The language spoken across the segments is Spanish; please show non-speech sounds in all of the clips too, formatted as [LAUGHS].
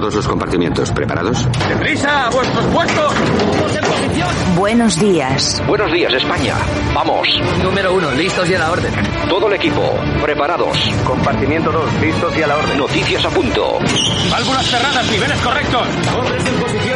Todos los compartimientos, ¿preparados? ¡Deprisa! ¡A vuestros puestos! ¡Todos en posición! Buenos días. Buenos días, España. Vamos. Número uno, listos y a la orden. Todo el equipo, preparados. Compartimiento 2, listos y a la orden. Noticias a punto. Válvulas cerradas, niveles correctos. Hombres en posición.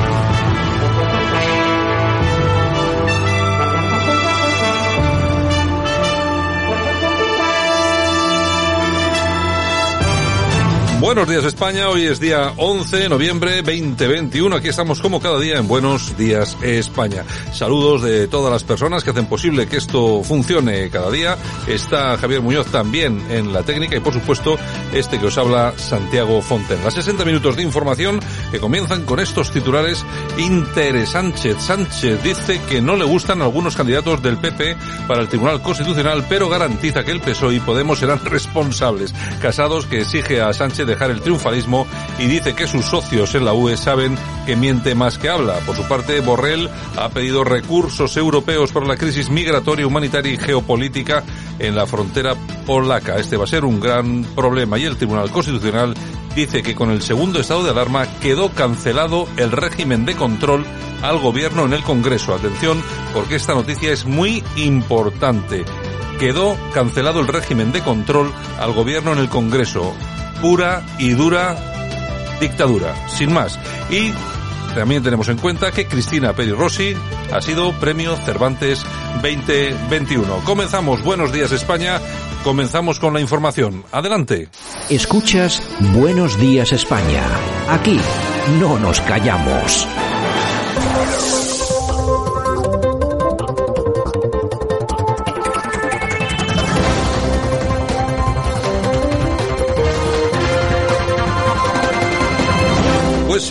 Buenos días España, hoy es día 11 de noviembre 2021, aquí estamos como cada día en Buenos días España. Saludos de todas las personas que hacen posible que esto funcione cada día. Está Javier Muñoz también en la técnica y por supuesto este que os habla Santiago Fonten. Las 60 minutos de información que comienzan con estos titulares interesantes. Sánchez dice que no le gustan algunos candidatos del PP para el Tribunal Constitucional, pero garantiza que el PSOE y Podemos serán [LAUGHS] responsables. Casados que exige a Sánchez dejar el triunfalismo y dice que sus socios en la UE saben que miente más que habla. Por su parte, Borrell ha pedido recursos europeos para la crisis migratoria, humanitaria y geopolítica en la frontera polaca. Este va a ser un gran problema y el Tribunal Constitucional dice que con el segundo estado de alarma quedó cancelado el régimen de control al gobierno en el Congreso. Atención, porque esta noticia es muy importante. Quedó cancelado el régimen de control al gobierno en el Congreso pura y dura dictadura, sin más. Y también tenemos en cuenta que Cristina Peri Rossi ha sido premio Cervantes 2021. Comenzamos, buenos días España, comenzamos con la información. Adelante. Escuchas Buenos días España. Aquí no nos callamos.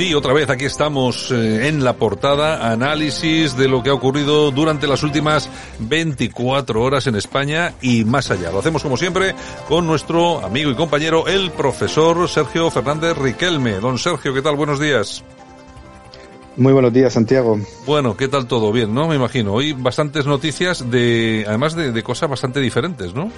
Sí, otra vez aquí estamos eh, en la portada, análisis de lo que ha ocurrido durante las últimas 24 horas en España y más allá. Lo hacemos como siempre con nuestro amigo y compañero, el profesor Sergio Fernández Riquelme. Don Sergio, ¿qué tal? Buenos días. Muy buenos días, Santiago. Bueno, ¿qué tal todo? Bien, ¿no? Me imagino. Hoy bastantes noticias de, además de, de cosas bastante diferentes, ¿no?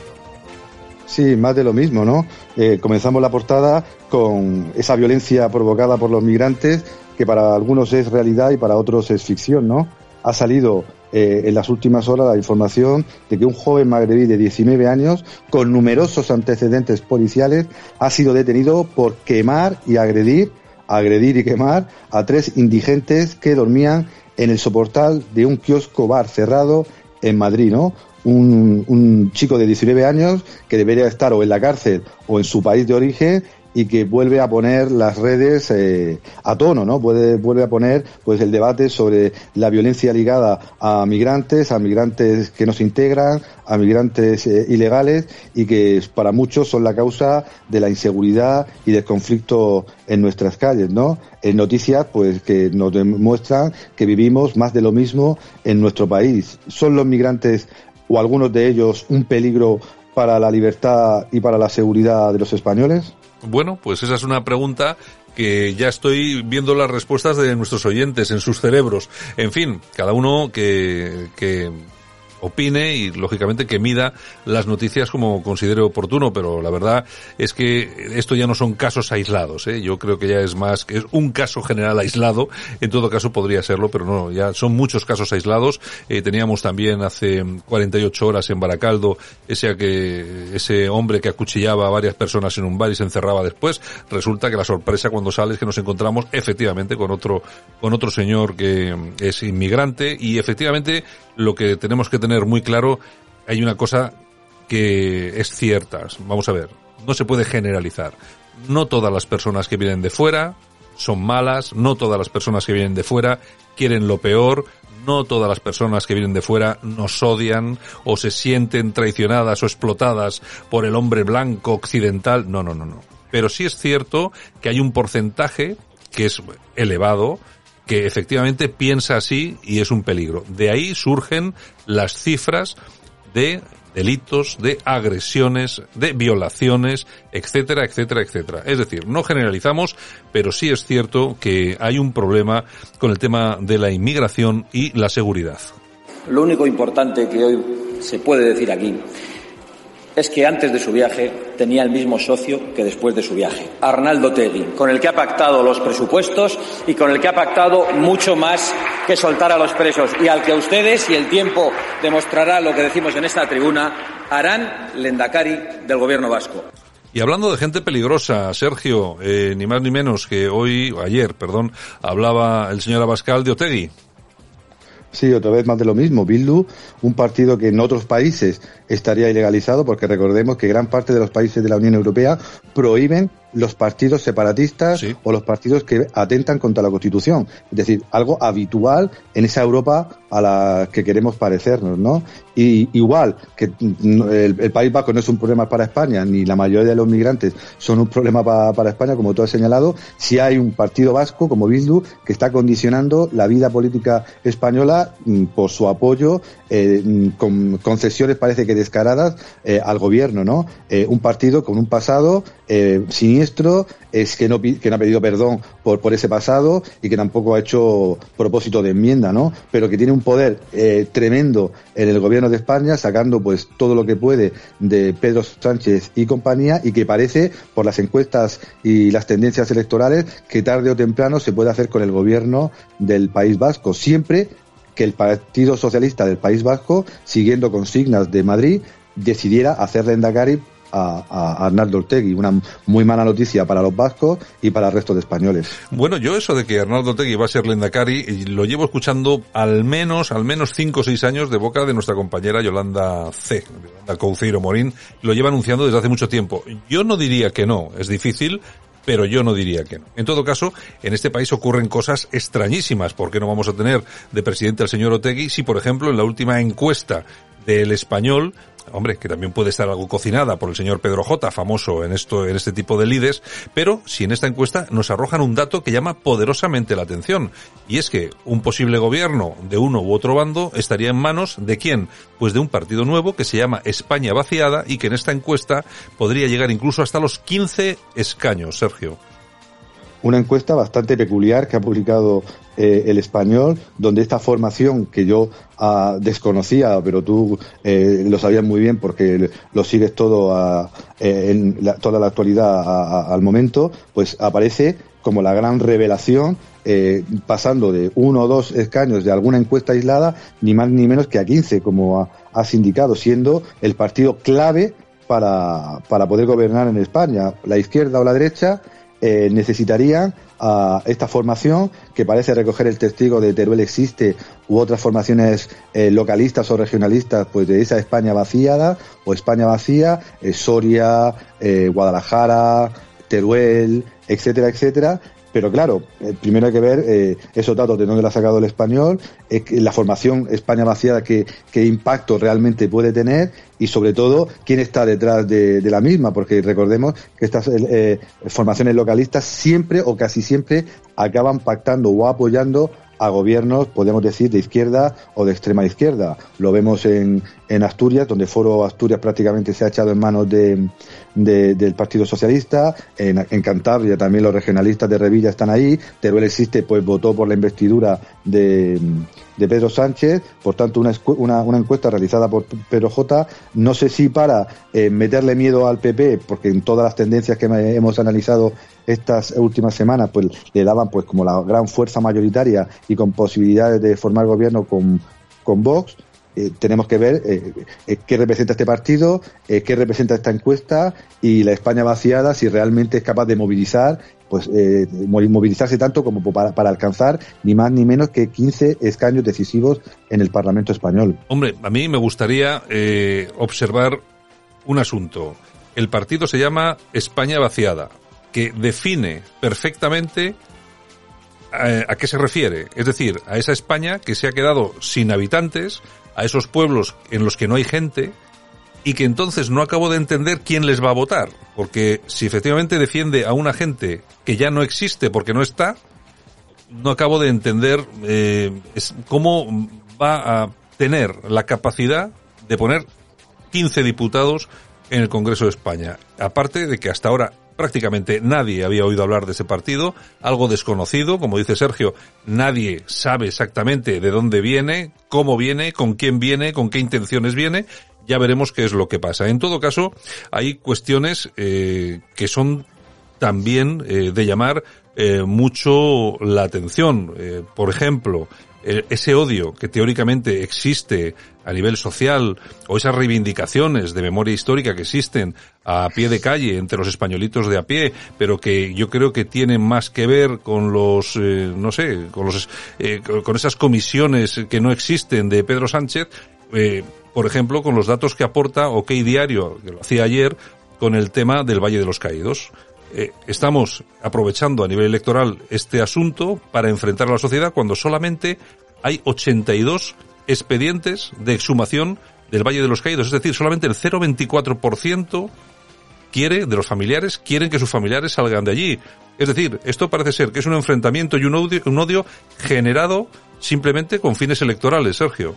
Sí, más de lo mismo, ¿no? Eh, comenzamos la portada con esa violencia provocada por los migrantes, que para algunos es realidad y para otros es ficción, ¿no? Ha salido eh, en las últimas horas la información de que un joven magrebí de 19 años, con numerosos antecedentes policiales, ha sido detenido por quemar y agredir, agredir y quemar a tres indigentes que dormían en el soportal de un kiosco bar cerrado en Madrid, ¿no? Un, chico de 19 años que debería estar o en la cárcel o en su país de origen y que vuelve a poner las redes eh, a tono, ¿no? Puede, vuelve a poner pues el debate sobre la violencia ligada a migrantes, a migrantes que no se integran, a migrantes eh, ilegales y que para muchos son la causa de la inseguridad y del conflicto en nuestras calles, ¿no? En noticias pues que nos demuestran que vivimos más de lo mismo en nuestro país. Son los migrantes o algunos de ellos un peligro para la libertad y para la seguridad de los españoles? Bueno, pues esa es una pregunta que ya estoy viendo las respuestas de nuestros oyentes en sus cerebros. En fin, cada uno que, que opine y lógicamente que mida las noticias como considere oportuno, pero la verdad es que esto ya no son casos aislados, ¿eh? yo creo que ya es más que es un caso general aislado, en todo caso podría serlo, pero no, ya son muchos casos aislados. Eh, teníamos también hace 48 horas en Baracaldo ese que ese hombre que acuchillaba a varias personas en un bar y se encerraba después. Resulta que la sorpresa cuando sale es que nos encontramos efectivamente con otro con otro señor que es inmigrante y efectivamente lo que tenemos que tener muy claro, hay una cosa que es cierta. Vamos a ver, no se puede generalizar. no todas las personas que vienen de fuera son malas, no todas las personas que vienen de fuera quieren lo peor, no todas las personas que vienen de fuera nos odian o se sienten traicionadas o explotadas por el hombre blanco occidental. No, no, no, no. Pero sí es cierto que hay un porcentaje que es elevado, que efectivamente piensa así y es un peligro. De ahí surgen las cifras de delitos, de agresiones, de violaciones, etcétera, etcétera, etcétera. Es decir, no generalizamos, pero sí es cierto que hay un problema con el tema de la inmigración y la seguridad. Lo único importante que hoy se puede decir aquí es que antes de su viaje tenía el mismo socio que después de su viaje, Arnaldo Tegui, con el que ha pactado los presupuestos y con el que ha pactado mucho más que soltar a los presos y al que a ustedes, y el tiempo demostrará lo que decimos en esta tribuna, harán lendakari del gobierno vasco. Y hablando de gente peligrosa, Sergio, eh, ni más ni menos que hoy, ayer, perdón, hablaba el señor Abascal de Otegui. Sí, otra vez más de lo mismo. Bildu, un partido que en otros países estaría ilegalizado, porque recordemos que gran parte de los países de la Unión Europea prohíben los partidos separatistas o los partidos que atentan contra la Constitución. Es decir, algo habitual en esa Europa a la que queremos parecernos, ¿no? Y igual que el, País Vasco no es un problema para España, ni la mayoría de los migrantes son un problema para España, como tú has señalado, si hay un partido vasco como Bildu que está condicionando la vida política española mm, por su apoyo eh, mm, con concesiones parece que descaradas eh, al gobierno, ¿no? Eh, un partido con un pasado eh, siniestro, es que no, que no ha pedido perdón por, por ese pasado y que tampoco ha hecho propósito de enmienda, ¿no? Pero que tiene un poder tremendo en el gobierno de España, sacando pues todo lo que puede de Pedro Sánchez y compañía y que parece, por las encuestas y las tendencias electorales, que tarde o temprano se puede hacer con el gobierno del País Vasco, siempre que el Partido Socialista del País Vasco, siguiendo consignas de Madrid, decidiera hacer de Endacari a, Arnaldo Ortegui. Una muy mala noticia para los vascos y para el resto de españoles. Bueno, yo eso de que Arnaldo Ortegui va a ser Lendakari lo llevo escuchando al menos, al menos cinco o seis años de boca de nuestra compañera Yolanda C, Yolanda Couceiro Morín. Lo lleva anunciando desde hace mucho tiempo. Yo no diría que no, es difícil, pero yo no diría que no. En todo caso, en este país ocurren cosas extrañísimas. ¿Por qué no vamos a tener de presidente al señor Otegui si, por ejemplo, en la última encuesta del español hombre, que también puede estar algo cocinada por el señor Pedro J, famoso en esto, en este tipo de lides, pero si en esta encuesta nos arrojan un dato que llama poderosamente la atención, y es que un posible gobierno de uno u otro bando estaría en manos de quién? Pues de un partido nuevo que se llama España Vaciada y que en esta encuesta podría llegar incluso hasta los 15 escaños, Sergio una encuesta bastante peculiar que ha publicado eh, el español, donde esta formación que yo ah, desconocía, pero tú eh, lo sabías muy bien porque lo sigues todo eh, en toda la actualidad al momento, pues aparece como la gran revelación, pasando de uno o dos escaños de alguna encuesta aislada, ni más ni menos que a 15, como has indicado, siendo el partido clave para, para poder gobernar en España, la izquierda o la derecha eh, necesitarían a esta formación que parece recoger el testigo de Teruel existe u otras formaciones eh, localistas o regionalistas pues de esa España vaciada o España vacía, eh, Soria, Guadalajara, Teruel, etcétera, etcétera, pero claro, eh, primero hay que ver eh, esos datos de dónde lo ha sacado el español, eh, la formación España vaciada, qué, impacto realmente puede tener y sobre todo quién está detrás de, la misma, porque recordemos que estas formaciones localistas siempre o casi siempre acaban pactando o apoyando a gobiernos, podemos decir, de izquierda o de extrema izquierda. Lo vemos en, en Asturias, donde Foro Asturias prácticamente se ha echado en manos de, del Partido Socialista. En, en, Cantabria también los regionalistas de Revilla están ahí. Teruel existe, pues votó por la investidura de, de Pedro Sánchez. Por tanto, una, una, encuesta realizada por Pedro J. No sé si para eh, meterle miedo al PP, porque en todas las tendencias que hemos analizado estas últimas semanas, pues le daban pues como la gran fuerza mayoritaria y con posibilidades de formar gobierno con, con Vox. Eh, tenemos que ver eh, eh, qué representa este partido, qué representa esta encuesta y la España vaciada si realmente es capaz de movilizar, pues movilizarse tanto como para, para, alcanzar ni más ni menos que 15 escaños decisivos en el Parlamento español. Hombre, a mí me gustaría observar un asunto. El partido se llama España vaciada que define perfectamente a qué se refiere. Es decir, a esa España que se ha quedado sin habitantes, a esos pueblos en los que no hay gente, y que entonces no acabo de entender quién les va a votar. Porque si efectivamente defiende a una gente que ya no existe porque no está, no acabo de entender eh, es, cómo va a tener la capacidad de poner 15 diputados en el Congreso de España. Aparte de que hasta ahora prácticamente nadie había oído hablar de ese partido, algo desconocido, como dice Sergio, nadie sabe exactamente de dónde viene, cómo viene, con quién viene, con qué intenciones viene, ya veremos qué es lo que pasa. En todo caso, hay cuestiones eh, que son también eh, de llamar eh, mucho la atención. Por ejemplo, ese odio que teóricamente existe a nivel social o esas reivindicaciones de memoria histórica que existen a pie de calle entre los españolitos de a pie, pero que yo creo que tienen más que ver con los, eh, no sé, con los, eh, con esas comisiones que no existen de Pedro Sánchez, eh, por ejemplo, con los datos que aporta OK Diario, que lo hacía ayer, con el tema del Valle de los Caídos. Eh, estamos aprovechando a nivel electoral este asunto para enfrentar a la sociedad cuando solamente hay 82 expedientes de exhumación del Valle de los Caídos. Es decir, solamente el 0,24% quiere, de los familiares, quieren que sus familiares salgan de allí. Es decir, esto parece ser que es un enfrentamiento y un odio, un odio generado simplemente con fines electorales, Sergio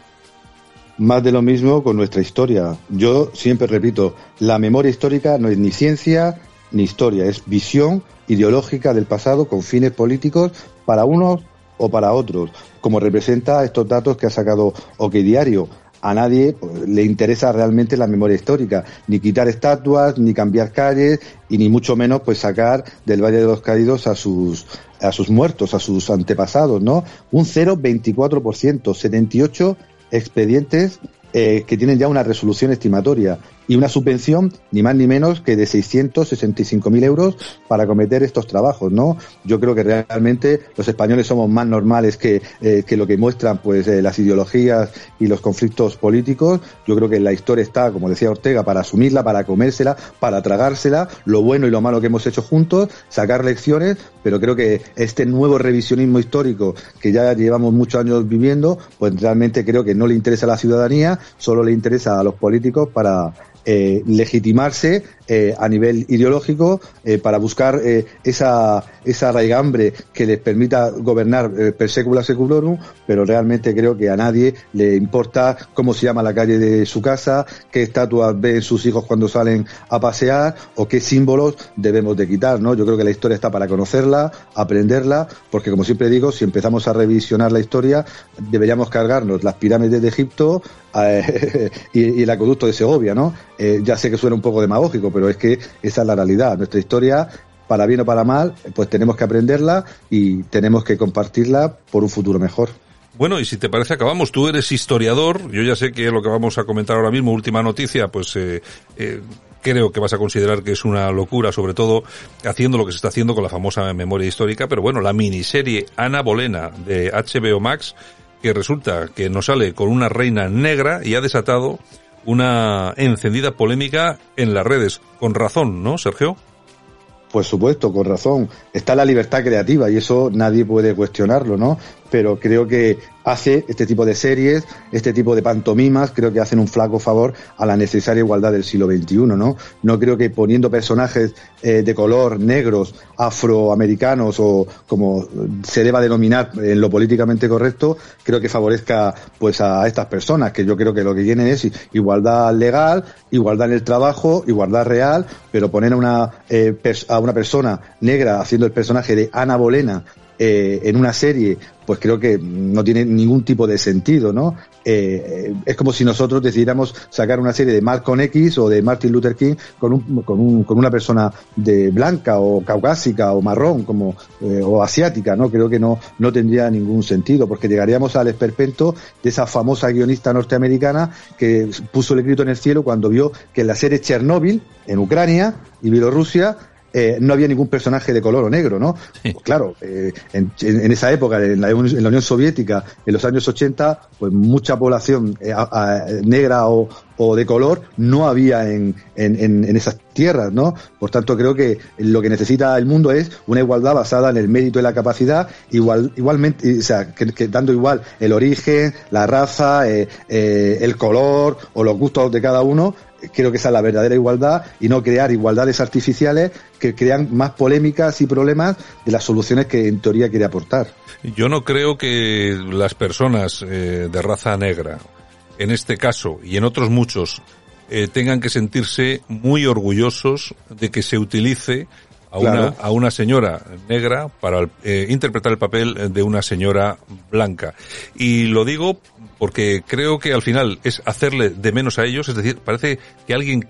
más de lo mismo con nuestra historia. Yo siempre repito, la memoria histórica no es ni ciencia ni historia, es visión ideológica del pasado con fines políticos para unos o para otros, como representa estos datos que ha sacado OK Diario. A nadie pues, le interesa realmente la memoria histórica, ni quitar estatuas, ni cambiar calles, y ni mucho menos pues sacar del Valle de los Caídos a sus a sus muertos, a sus antepasados, ¿no? Un 0,24%, 78 expedientes eh, que tienen ya una resolución estimatoria y una subvención ni más ni menos que de 665.000 euros para cometer estos trabajos, ¿no? Yo creo que realmente los españoles somos más normales que, eh, que lo que muestran pues eh, las ideologías y los conflictos políticos. Yo creo que la historia está, como decía Ortega, para asumirla, para comérsela, para tragársela, lo bueno y lo malo que hemos hecho juntos, sacar lecciones, pero creo que este nuevo revisionismo histórico que ya llevamos muchos años viviendo, pues realmente creo que no le interesa a la ciudadanía, solo le interesa a los políticos para eh, legitimarse eh, a nivel ideológico eh, para buscar esa, esa raigambre que les permita gobernar per secula pero realmente creo que a nadie le importa cómo se llama la calle de su casa, qué estatuas ven sus hijos cuando salen a pasear o qué símbolos debemos de quitar, ¿no? Yo creo que la historia está para conocerla, aprenderla, porque como siempre digo, si empezamos a revisionar la historia, deberíamos cargarnos las pirámides de Egipto eh, [LAUGHS] y, y, el acueducto de Segovia, ¿no? Eh, ya sé que suena un poco demagógico, pero es que esa es la realidad. Nuestra historia, para bien o para mal, pues tenemos que aprenderla y tenemos que compartirla por un futuro mejor. Bueno, y si te parece, acabamos. Tú eres historiador. Yo ya sé que lo que vamos a comentar ahora mismo, última noticia, pues eh, creo que vas a considerar que es una locura, sobre todo haciendo lo que se está haciendo con la famosa memoria histórica. Pero bueno, la miniserie Ana Bolena de HBO Max, que resulta que nos sale con una reina negra y ha desatado una encendida polémica en las redes. Con razón, ¿no, Sergio? Por supuesto, con razón. Está la libertad creativa y eso nadie puede cuestionarlo, ¿no? Pero creo que hace este tipo de series, este tipo de pantomimas, creo que hacen un flaco favor a la necesaria igualdad del siglo XXI, ¿no? No creo que poniendo personajes eh, de color, negros, afroamericanos o como se deba denominar en lo políticamente correcto, creo que favorezca pues a estas personas, que yo creo que lo que tienen es igualdad legal, igualdad en el trabajo, igualdad real, pero poner a una, eh, a una persona negra haciendo el personaje de Ana Bolena eh, en una serie, pues creo que no tiene ningún tipo de sentido, ¿no? Eh, es como si nosotros decidiéramos sacar una serie de Malcolm X o de Martin Luther King con, un, con, un, con una persona de blanca o caucásica o marrón como eh, o asiática, ¿no? Creo que no, no tendría ningún sentido porque llegaríamos al esperpento de esa famosa guionista norteamericana que puso el grito en el cielo cuando vio que en la serie Chernóbil, en Ucrania y Bielorrusia, eh, no había ningún personaje de color o negro, ¿no? Pues claro, eh, en, en, esa época, en la, en la, Unión Soviética, en los años 80, pues mucha población eh, a, a, negra o, o, de color no había en, en, esas tierras, ¿no? Por tanto, creo que lo que necesita el mundo es una igualdad basada en el mérito y la capacidad, igual, igualmente, o sea, que, que dando igual el origen, la raza, eh, eh, el color o los gustos de cada uno, creo que esa es la verdadera igualdad y no crear igualdades artificiales que crean más polémicas y problemas de las soluciones que en teoría quiere aportar. Yo no creo que las personas eh, de raza negra, en este caso y en otros muchos, eh, tengan que sentirse muy orgullosos de que se utilice a una, a una señora negra para eh, interpretar el papel de una señora blanca. Y lo digo porque creo que al final es hacerle de menos a ellos, es decir, parece que alguien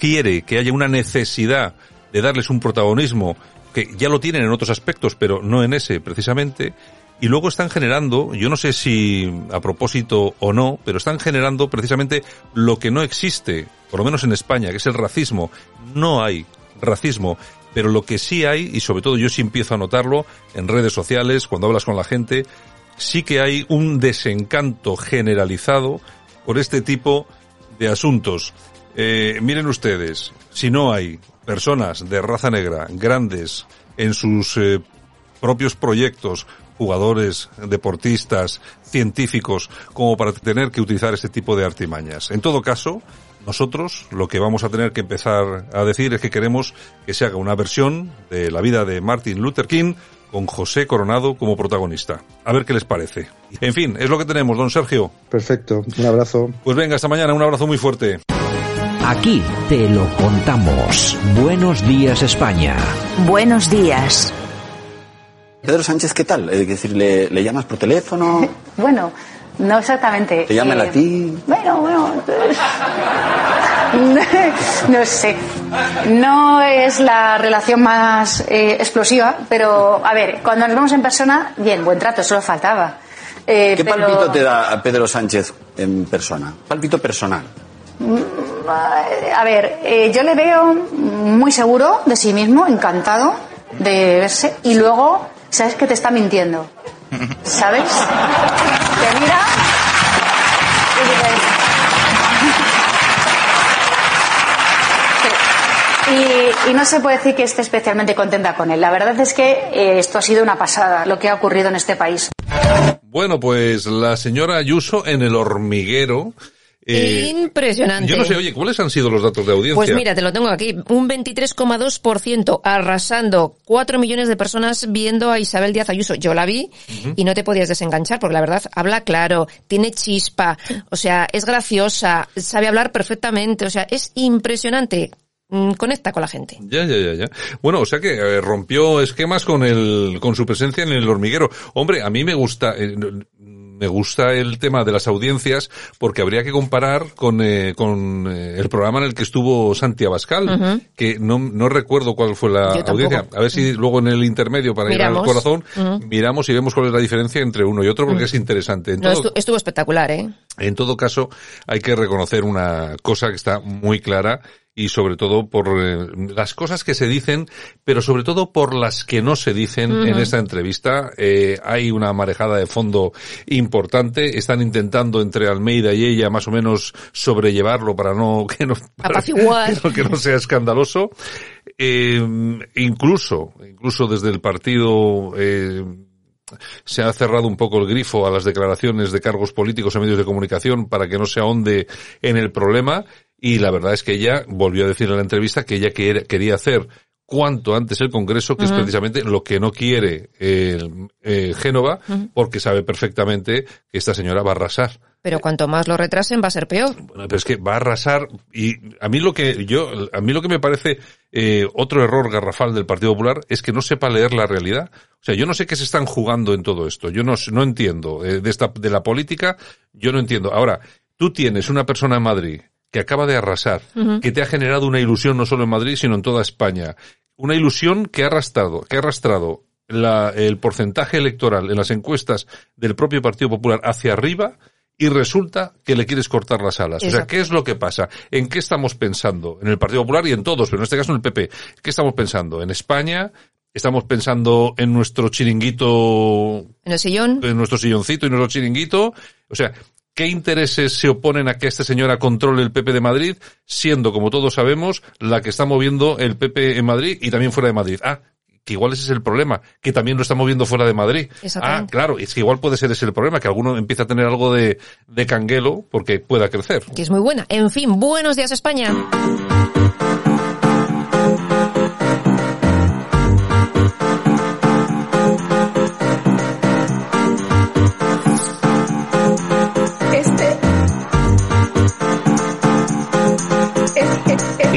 quiere que haya una necesidad de darles un protagonismo que ya lo tienen en otros aspectos, pero no en ese precisamente, y luego están generando, yo no sé si a propósito o no, pero están generando precisamente lo que no existe, por lo menos en España, que es el racismo. No hay racismo, pero lo que sí hay, y sobre todo yo sí empiezo a notarlo en redes sociales, cuando hablas con la gente, sí que hay un desencanto generalizado por este tipo de asuntos. Eh, miren ustedes, si no hay personas de raza negra grandes en sus eh, propios proyectos, jugadores, deportistas, científicos, como para tener que utilizar este tipo de artimañas. En todo caso, nosotros lo que vamos a tener que empezar a decir es que queremos que se haga una versión de la vida de Martin Luther King con José Coronado como protagonista. A ver qué les parece. En fin, es lo que tenemos, don Sergio. Perfecto, un abrazo. Pues venga, hasta mañana, un abrazo muy fuerte. Aquí te lo contamos. Buenos días, España. Buenos días. Pedro Sánchez, ¿qué tal? Es decir, ¿le, le llamas por teléfono? [LAUGHS] bueno, no exactamente. ¿Te llaman eh, a ti? Bueno, bueno. [LAUGHS] no sé. No es la relación más eh, explosiva, pero a ver, cuando nos vemos en persona, bien, buen trato, solo faltaba. Eh, ¿Qué pero... palpito te da a Pedro Sánchez en persona? Palpito personal. A ver, eh, yo le veo muy seguro de sí mismo, encantado de verse, y luego, ¿sabes que te está mintiendo? [LAUGHS] ¿Sabes? Te mira y Y, no se puede decir que esté especialmente contenta con él. La verdad es que eh, esto ha sido una pasada, lo que ha ocurrido en este país. Bueno, pues la señora Ayuso en el hormiguero. Eh, Impresionante. Yo no sé, oye, ¿cuáles han sido los datos de audiencia? Pues mira, te lo tengo aquí. Un 23,2% arrasando. Cuatro millones de personas viendo a Isabel Díaz Ayuso. Yo la vi uh -huh. y no te podías desenganchar porque la verdad habla claro, tiene chispa, o sea, es graciosa, sabe hablar perfectamente, o sea, es impresionante mm, conecta con la gente. Ya, ya, ya, ya. Bueno, o sea que eh, rompió esquemas con el, con su presencia en el hormiguero. Hombre, a mí me gusta, eh, me gusta el tema de las audiencias porque habría que comparar con, eh, con eh, el programa en el que estuvo Santi Abascal, uh -huh. que no, no recuerdo cuál fue la audiencia. A ver si luego en el intermedio para miramos. ir al corazón uh -huh. miramos y vemos cuál es la diferencia entre uno y otro porque uh -huh. es interesante. En no, todo, estuvo espectacular, ¿eh? En todo caso, hay que reconocer una cosa que está muy clara y sobre todo por eh, las cosas que se dicen, pero sobre todo por las que no se dicen uh -huh. en esta entrevista. Eh, hay una marejada de fondo importante. Están intentando entre Almeida y ella más o menos sobrellevarlo para no [LAUGHS] que no, para, que no, [LAUGHS] que no sea escandaloso. Eh, incluso, incluso desde el partido se ha cerrado un poco el grifo a las declaraciones de cargos políticos en medios de comunicación para que no se ahonde en el problema y la verdad es que ella volvió a decir en la entrevista que ella quería hacer cuanto antes el Congreso, que uh -huh. es precisamente lo que no quiere eh, eh, Génova, uh -huh. porque sabe perfectamente que esta señora va a arrasar. Pero cuanto más lo retrasen va a ser peor. Bueno, pero es que va a arrasar y a mí lo que yo, a mí lo que me parece eh, otro error garrafal del Partido Popular es que no sepa leer la realidad. O sea, yo no sé qué se están jugando en todo esto. Yo no, no entiendo eh, de esta, de la política. Yo no entiendo. Ahora, tú tienes una persona en Madrid que acaba de arrasar, uh -huh. que te ha generado una ilusión no solo en Madrid, sino en toda España. Una ilusión que ha arrastrado, que ha arrastrado la, el porcentaje electoral en las encuestas del propio Partido Popular hacia arriba y resulta que le quieres cortar las alas. O sea. ¿qué es lo que pasa? ¿En qué estamos pensando? En el Partido Popular y en todos, pero en este caso en el PP. ¿Qué estamos pensando? ¿En España? ¿Estamos pensando en nuestro chiringuito En el sillón. en nuestro silloncito y nuestro chiringuito. O sea, ¿qué intereses se oponen a que esta señora controle el PP de Madrid, siendo, como todos sabemos, la que está moviendo el PP en Madrid y también fuera de Madrid? Ah, que igual ese es el problema, que también lo está moviendo fuera de Madrid. Ah, claro, es que igual puede ser ese el problema, que alguno empieza a tener algo de, de canguelo porque pueda crecer. que es muy buena. En fin, buenos días España.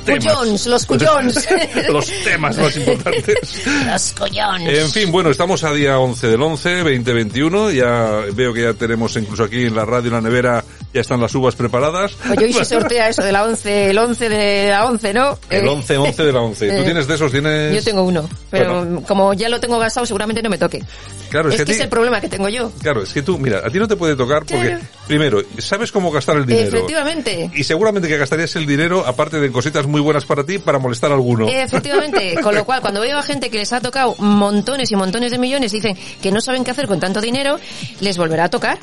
temas. Cuyons, los cuyons. [LAUGHS] los temas más importantes. los cuyons. En fin, bueno, estamos a día 11 del 11, 2021. Ya veo que ya tenemos incluso aquí en la radio, en la nevera, ya están las uvas preparadas. Oye, hoy se [LAUGHS] sortea eso de la 11, el 11 de la 11, ¿no? El Eh, 11, 11 de la 11. [LAUGHS] ¿Tú eh, tienes de esos? ¿Tienes...? Yo tengo uno, pero Bueno. como ya lo tengo gastado, seguramente no me toque. Claro, es, es que, es el problema que tengo yo. Claro, es que tú, mira, a ti no te puede tocar porque, Claro. primero, sabes cómo gastar el dinero. Efectivamente. Y seguramente que gastarías el dinero, aparte de cositas muy buenas para ti, para molestar a alguno. Efectivamente, [LAUGHS] con lo cual cuando veo a gente que les ha tocado montones y montones de millones, dicen que no saben qué hacer con tanto dinero, les volverá a tocar.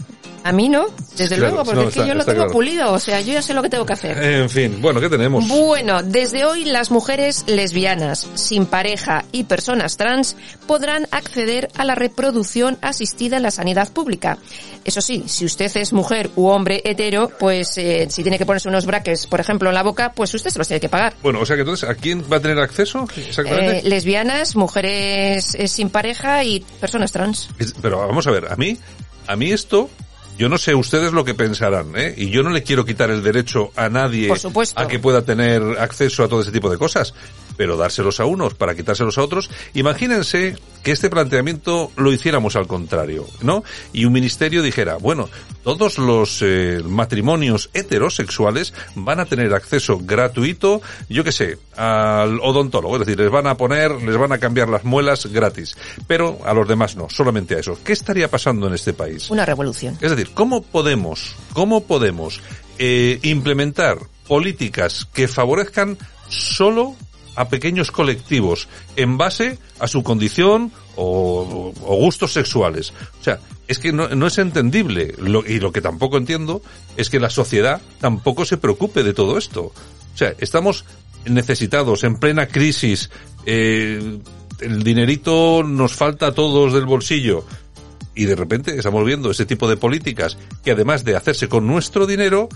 A mí no, desde Claro, luego, porque no, es que está- yo lo tengo claro. pulido, o sea, yo ya sé lo que tengo que hacer. En fin, bueno, ¿qué tenemos? Bueno, desde hoy las mujeres lesbianas, sin pareja y personas trans podrán acceder a la reproducción asistida en la sanidad pública. Eso sí, si usted es mujer u hombre hetero, pues eh, si tiene que ponerse unos brackets, por ejemplo, en la boca, pues usted se los tiene que pagar. Bueno, o sea que entonces, ¿a quién va a tener acceso exactamente? Eh, lesbianas, mujeres eh, sin pareja y personas trans. Pero vamos a ver, a mí, a mí esto, yo no sé ustedes lo que pensarán, ¿eh? Y yo no le quiero quitar el derecho a nadie Por a que pueda tener acceso a todo ese tipo de cosas, pero dárselos a unos para quitárselos a otros. Imagínense que este planteamiento lo hiciéramos al contrario, ¿no? Y un ministerio dijera, bueno, todos los eh, matrimonios heterosexuales van a tener acceso gratuito, yo qué sé, al odontólogo, es decir, les van a poner, les van a cambiar las muelas gratis, pero a los demás no, solamente a eso. ¿Qué estaría pasando en este país? Una revolución. Es decir, ¿cómo podemos, cómo podemos eh, implementar políticas que favorezcan solo a pequeños colectivos en base a su condición o, o gustos sexuales? O sea, es que no, es entendible. Lo- y lo que tampoco entiendo es que la sociedad tampoco se preocupe de todo esto. O sea, estamos necesitados, en plena crisis, eh, el dinerito nos falta a todos del bolsillo y de repente estamos viendo ese tipo de políticas que además de hacerse con nuestro dinero,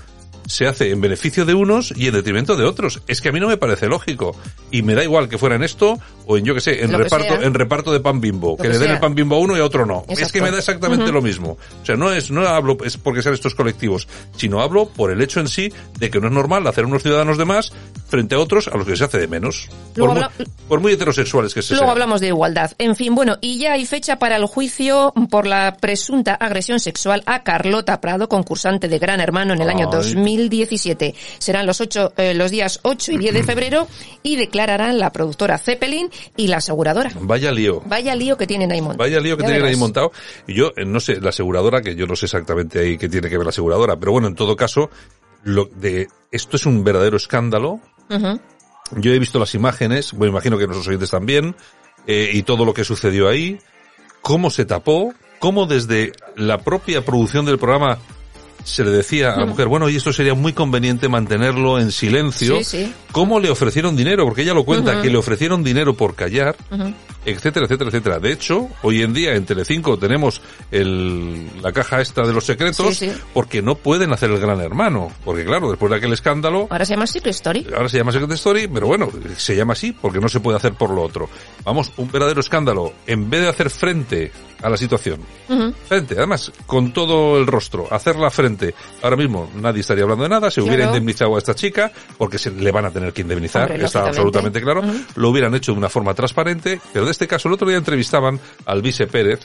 se hace en beneficio de unos y en detrimento de otros. Es que a mí no me parece lógico. Y me da igual que fuera en esto o en, yo que sé, en Lo reparto, en reparto de pan bimbo. Que, que le den el pan bimbo a uno y a otro no. Es que me da exactamente lo mismo. O sea, no es, no hablo es porque sean estos colectivos, sino hablo por el hecho en sí de que no es normal hacer unos ciudadanos de más frente a otros a los que se hace de menos. Luego por, habla- muy, por muy heterosexuales que se Luego hablamos de igualdad. En fin, bueno, y ya hay fecha para el juicio por la presunta agresión sexual a Carlota Prado, concursante de Gran Hermano en el año Ay. 2017. Serán los ocho, eh, los días 8 y 10 de febrero y declararán la productora Zeppelin y la aseguradora. Vaya lío. Vaya lío que tienen ahí montado. Vaya lío que Ya tienen ahí montado. Y yo, eh, no sé, la aseguradora, que yo no sé exactamente ahí qué tiene que ver la aseguradora, pero bueno, en todo caso, lo de, esto es un verdadero escándalo. Yo he visto las imágenes, bueno, imagino que nuestros oyentes también, eh, y todo lo que sucedió ahí, cómo se tapó, cómo desde la propia producción del programa se le decía a la mujer, bueno, y esto sería muy conveniente mantenerlo en silencio. Sí, sí. ¿Cómo le ofrecieron dinero? Porque ella lo cuenta, que le ofrecieron dinero por callar. Etcétera, etcétera, etcétera. De hecho, hoy en día en Telecinco tenemos el, la caja esta de los secretos Sí, sí. porque no pueden hacer el gran hermano. Porque claro, después de aquel escándalo, Ahora se llama Secret Story. ahora se llama Secret Story, pero bueno, se llama así porque no se puede hacer por lo otro. Vamos, un verdadero escándalo. En vez de hacer frente a la situación, frente, además, con todo el rostro, hacerla frente. Ahora mismo nadie estaría hablando de nada, se hubiera indemnizado a esta chica, porque se le van a tener que indemnizar, Hombre, está absolutamente claro. Lo hubieran hecho de una forma transparente, pero de este caso, el otro día entrevistaban al vice Pérez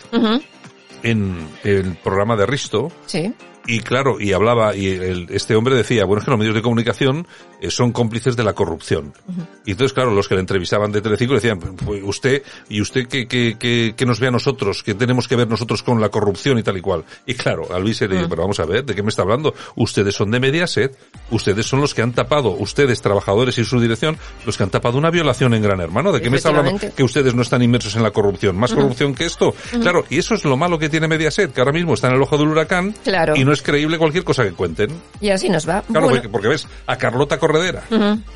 en el programa de Risto, Sí. Y claro, y hablaba, y el- este hombre decía, bueno, es que los medios de comunicación eh, son cómplices de la corrupción. Y entonces, claro, los que le entrevistaban de Telecinco le decían, pues usted, y usted que, que, que, que nos ve a nosotros, que tenemos que ver nosotros con la corrupción y tal y cual. Y claro, al vice le dice, pero vamos a ver, ¿de qué me está hablando? Ustedes son de Mediaset, ustedes son los que han tapado, ustedes, trabajadores y su dirección, los que han tapado una violación en Gran Hermano. ¿De qué me está hablando? Que ustedes no están inmersos en la corrupción. ¿Más corrupción que esto? Claro, y eso es lo malo que tiene Mediaset, que ahora mismo está en el ojo del huracán Claro. y no es creíble cualquier cosa que cuenten. Y así nos va. Claro, Bueno, porque, porque ves a Carlota Corredera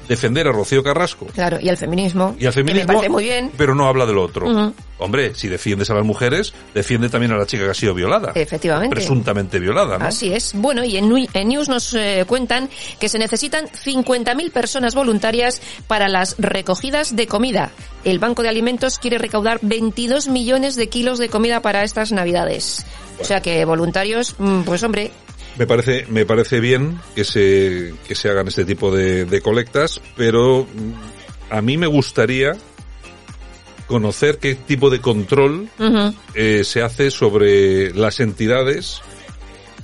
defender a Rocío Carrasco Claro, y al feminismo. y al que me feminismo, parece muy bien. pero no habla del otro. Hombre, si defiendes a las mujeres, defiende también a la chica que ha sido violada. Efectivamente. Presuntamente violada, ¿no? Así es. Bueno, y en, News nos eh, cuentan que se necesitan 50.000 personas voluntarias para las recogidas de comida. El Banco de Alimentos quiere recaudar 22 millones de kilos de comida para estas Navidades. O sea que voluntarios, mm, pues hombre, Me parece, me parece bien que se, que se hagan este tipo de, de colectas, pero mm, a mí me gustaría conocer qué tipo de control eh, se hace sobre las entidades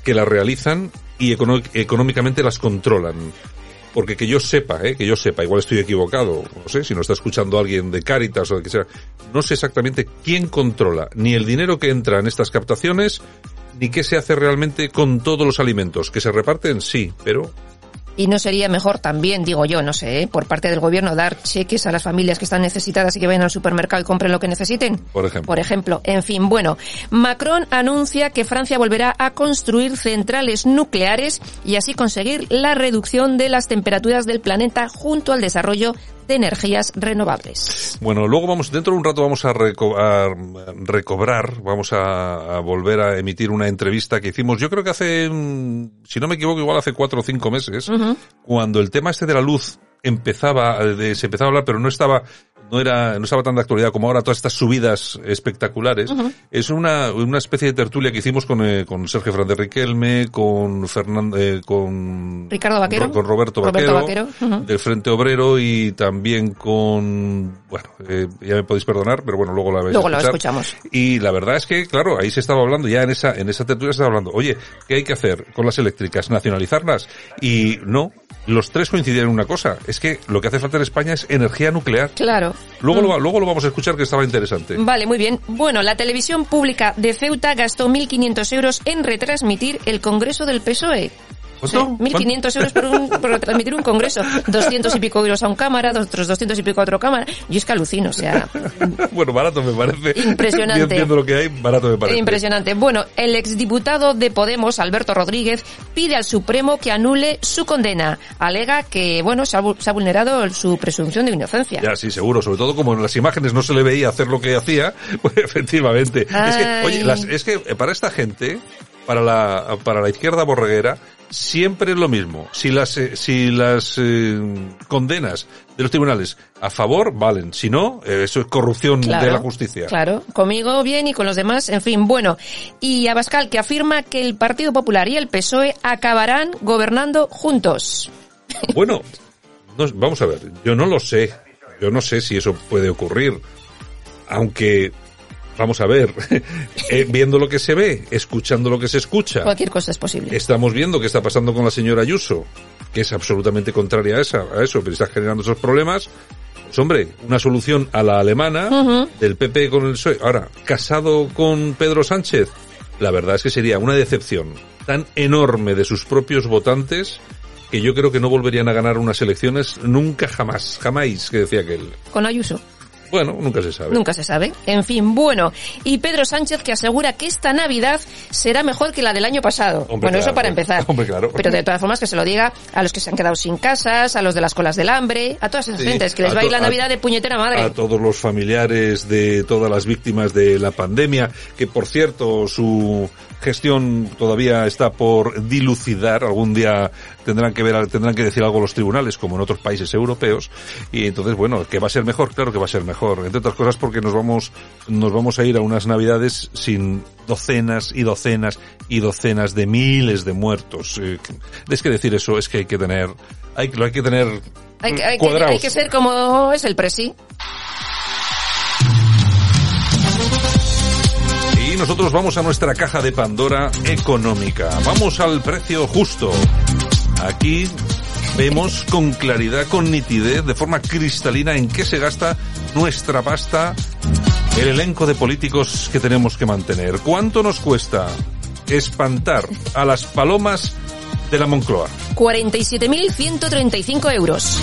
que las realizan y económicamente las controlan. Porque que yo sepa, eh, que yo sepa, igual estoy equivocado, no sé, si no está escuchando alguien de Cáritas o de que sea, no sé exactamente quién controla ni el dinero que entra en estas captaciones, ni qué se hace realmente con todos los alimentos. Que se reparten, sí, pero y no sería mejor también, digo yo, no sé, ¿eh? por parte del gobierno dar cheques a las familias que están necesitadas y que vayan al supermercado y compren lo que necesiten. por ejemplo. Por ejemplo, en fin, bueno, Macron anuncia que Francia volverá a construir centrales nucleares y así conseguir la reducción de las temperaturas del planeta junto al desarrollo de energías renovables. Bueno, luego vamos, dentro de un rato vamos a, reco- a recobrar, vamos a, a volver a emitir una entrevista que hicimos, yo creo que hace, mm, si no me equivoco, igual hace cuatro o cinco meses, cuando el tema este de la luz empezaba, eh, de- se empezaba a hablar, pero no estaba, no era, no estaba tan de actualidad como ahora todas estas subidas espectaculares. Es una, una especie de tertulia que hicimos con, eh, con Sergio Fernández Riquelme, con Fernando, eh, con Ricardo Vaquero. Ro- con Roberto Roberto Vaquero, del Frente Obrero y también con, bueno, eh, ya me podéis perdonar, pero bueno, luego la vais Luego a lo escuchamos. Y la verdad es que, claro, ahí se estaba hablando, ya en esa, en esa tertulia se estaba hablando, oye, ¿qué hay que hacer con las eléctricas? ¿Nacionalizarlas? Y no, los tres coincidían en una cosa, es que lo que hace falta en España es energía nuclear. Claro. Luego, Mm. lo, luego lo vamos a escuchar que estaba interesante. Vale, muy bien. Bueno, la televisión pública de Ceuta gastó 1.500 euros en retransmitir el Congreso del PSOE. ¿Cuánto? 1.500 euros por, un, por retransmitir un congreso. 200 y pico euros a un cámara, otros 200 y pico a otro cámara. Yo es que alucino, o sea, [LAUGHS] bueno, barato me parece. Impresionante. Bien, Viendo lo que hay, barato me parece. impresionante. Bueno, el exdiputado de Podemos, Alberto Rodríguez, pide al Supremo que anule su condena. Alega que, bueno, se ha, se ha vulnerado su presunción de inocencia. Ya, sí, seguro. Sobre todo como en las imágenes no se le veía hacer lo que hacía, [LAUGHS] pues efectivamente. Es que, oye, las- es que eh, para esta gente, para la, para la izquierda borreguera, siempre es lo mismo. Si las, eh, si las eh, condenas de los tribunales a favor, valen. Si no, eh, eso es corrupción de la justicia. Claro, conmigo bien y con los demás, en fin, bueno. Y Abascal que afirma que el Partido Popular y el PSOE acabarán gobernando juntos. Bueno, no- vamos a ver, yo no lo sé. Yo no sé si eso puede ocurrir. Aunque, vamos a ver, [LAUGHS] eh, viendo lo que se ve, escuchando lo que se escucha, Cualquier cosa es posible. estamos viendo qué está pasando con la señora Ayuso, que es absolutamente contraria a, esa, a eso, pero está generando esos problemas. Pues hombre, una solución a la alemana del PP con el PSOE. Ahora, casado con Pedro Sánchez, la verdad es que sería una decepción tan enorme de sus propios votantes que yo creo que no volverían a ganar unas elecciones nunca jamás, jamás, que decía aquel. Con Ayuso. Bueno, nunca se sabe. Nunca se sabe. En fin, bueno. Y Pedro Sánchez que asegura que esta Navidad será mejor que la del año pasado. Hombre, bueno, eso para empezar. [LAUGHS] Hombre, claro. Pero de todas formas que se lo diga a los que se han quedado sin casas, a los de las colas del hambre, a todas esas Sí, gentes que les va a ir la a- Navidad de puñetera madre. a todos los familiares de todas las víctimas de la pandemia, que por cierto su gestión todavía está por dilucidar, algún día tendrán que ver, tendrán que decir algo los tribunales, como en otros países europeos, y entonces bueno, que va a ser mejor, claro que va a ser mejor, entre otras cosas porque nos vamos, nos vamos a ir a unas navidades sin docenas y docenas y docenas de miles de muertos. Eh, es que decir eso es que hay que tener, hay, lo hay que tener Hay, que, hay que ser como es el presi. Nosotros vamos a nuestra caja de Pandora económica. Vamos al precio justo. Aquí vemos con claridad, con nitidez, de forma cristalina en qué se gasta nuestra pasta, el elenco de políticos que tenemos que mantener. ¿Cuánto nos cuesta espantar a las palomas de la Moncloa? 47.135 euros.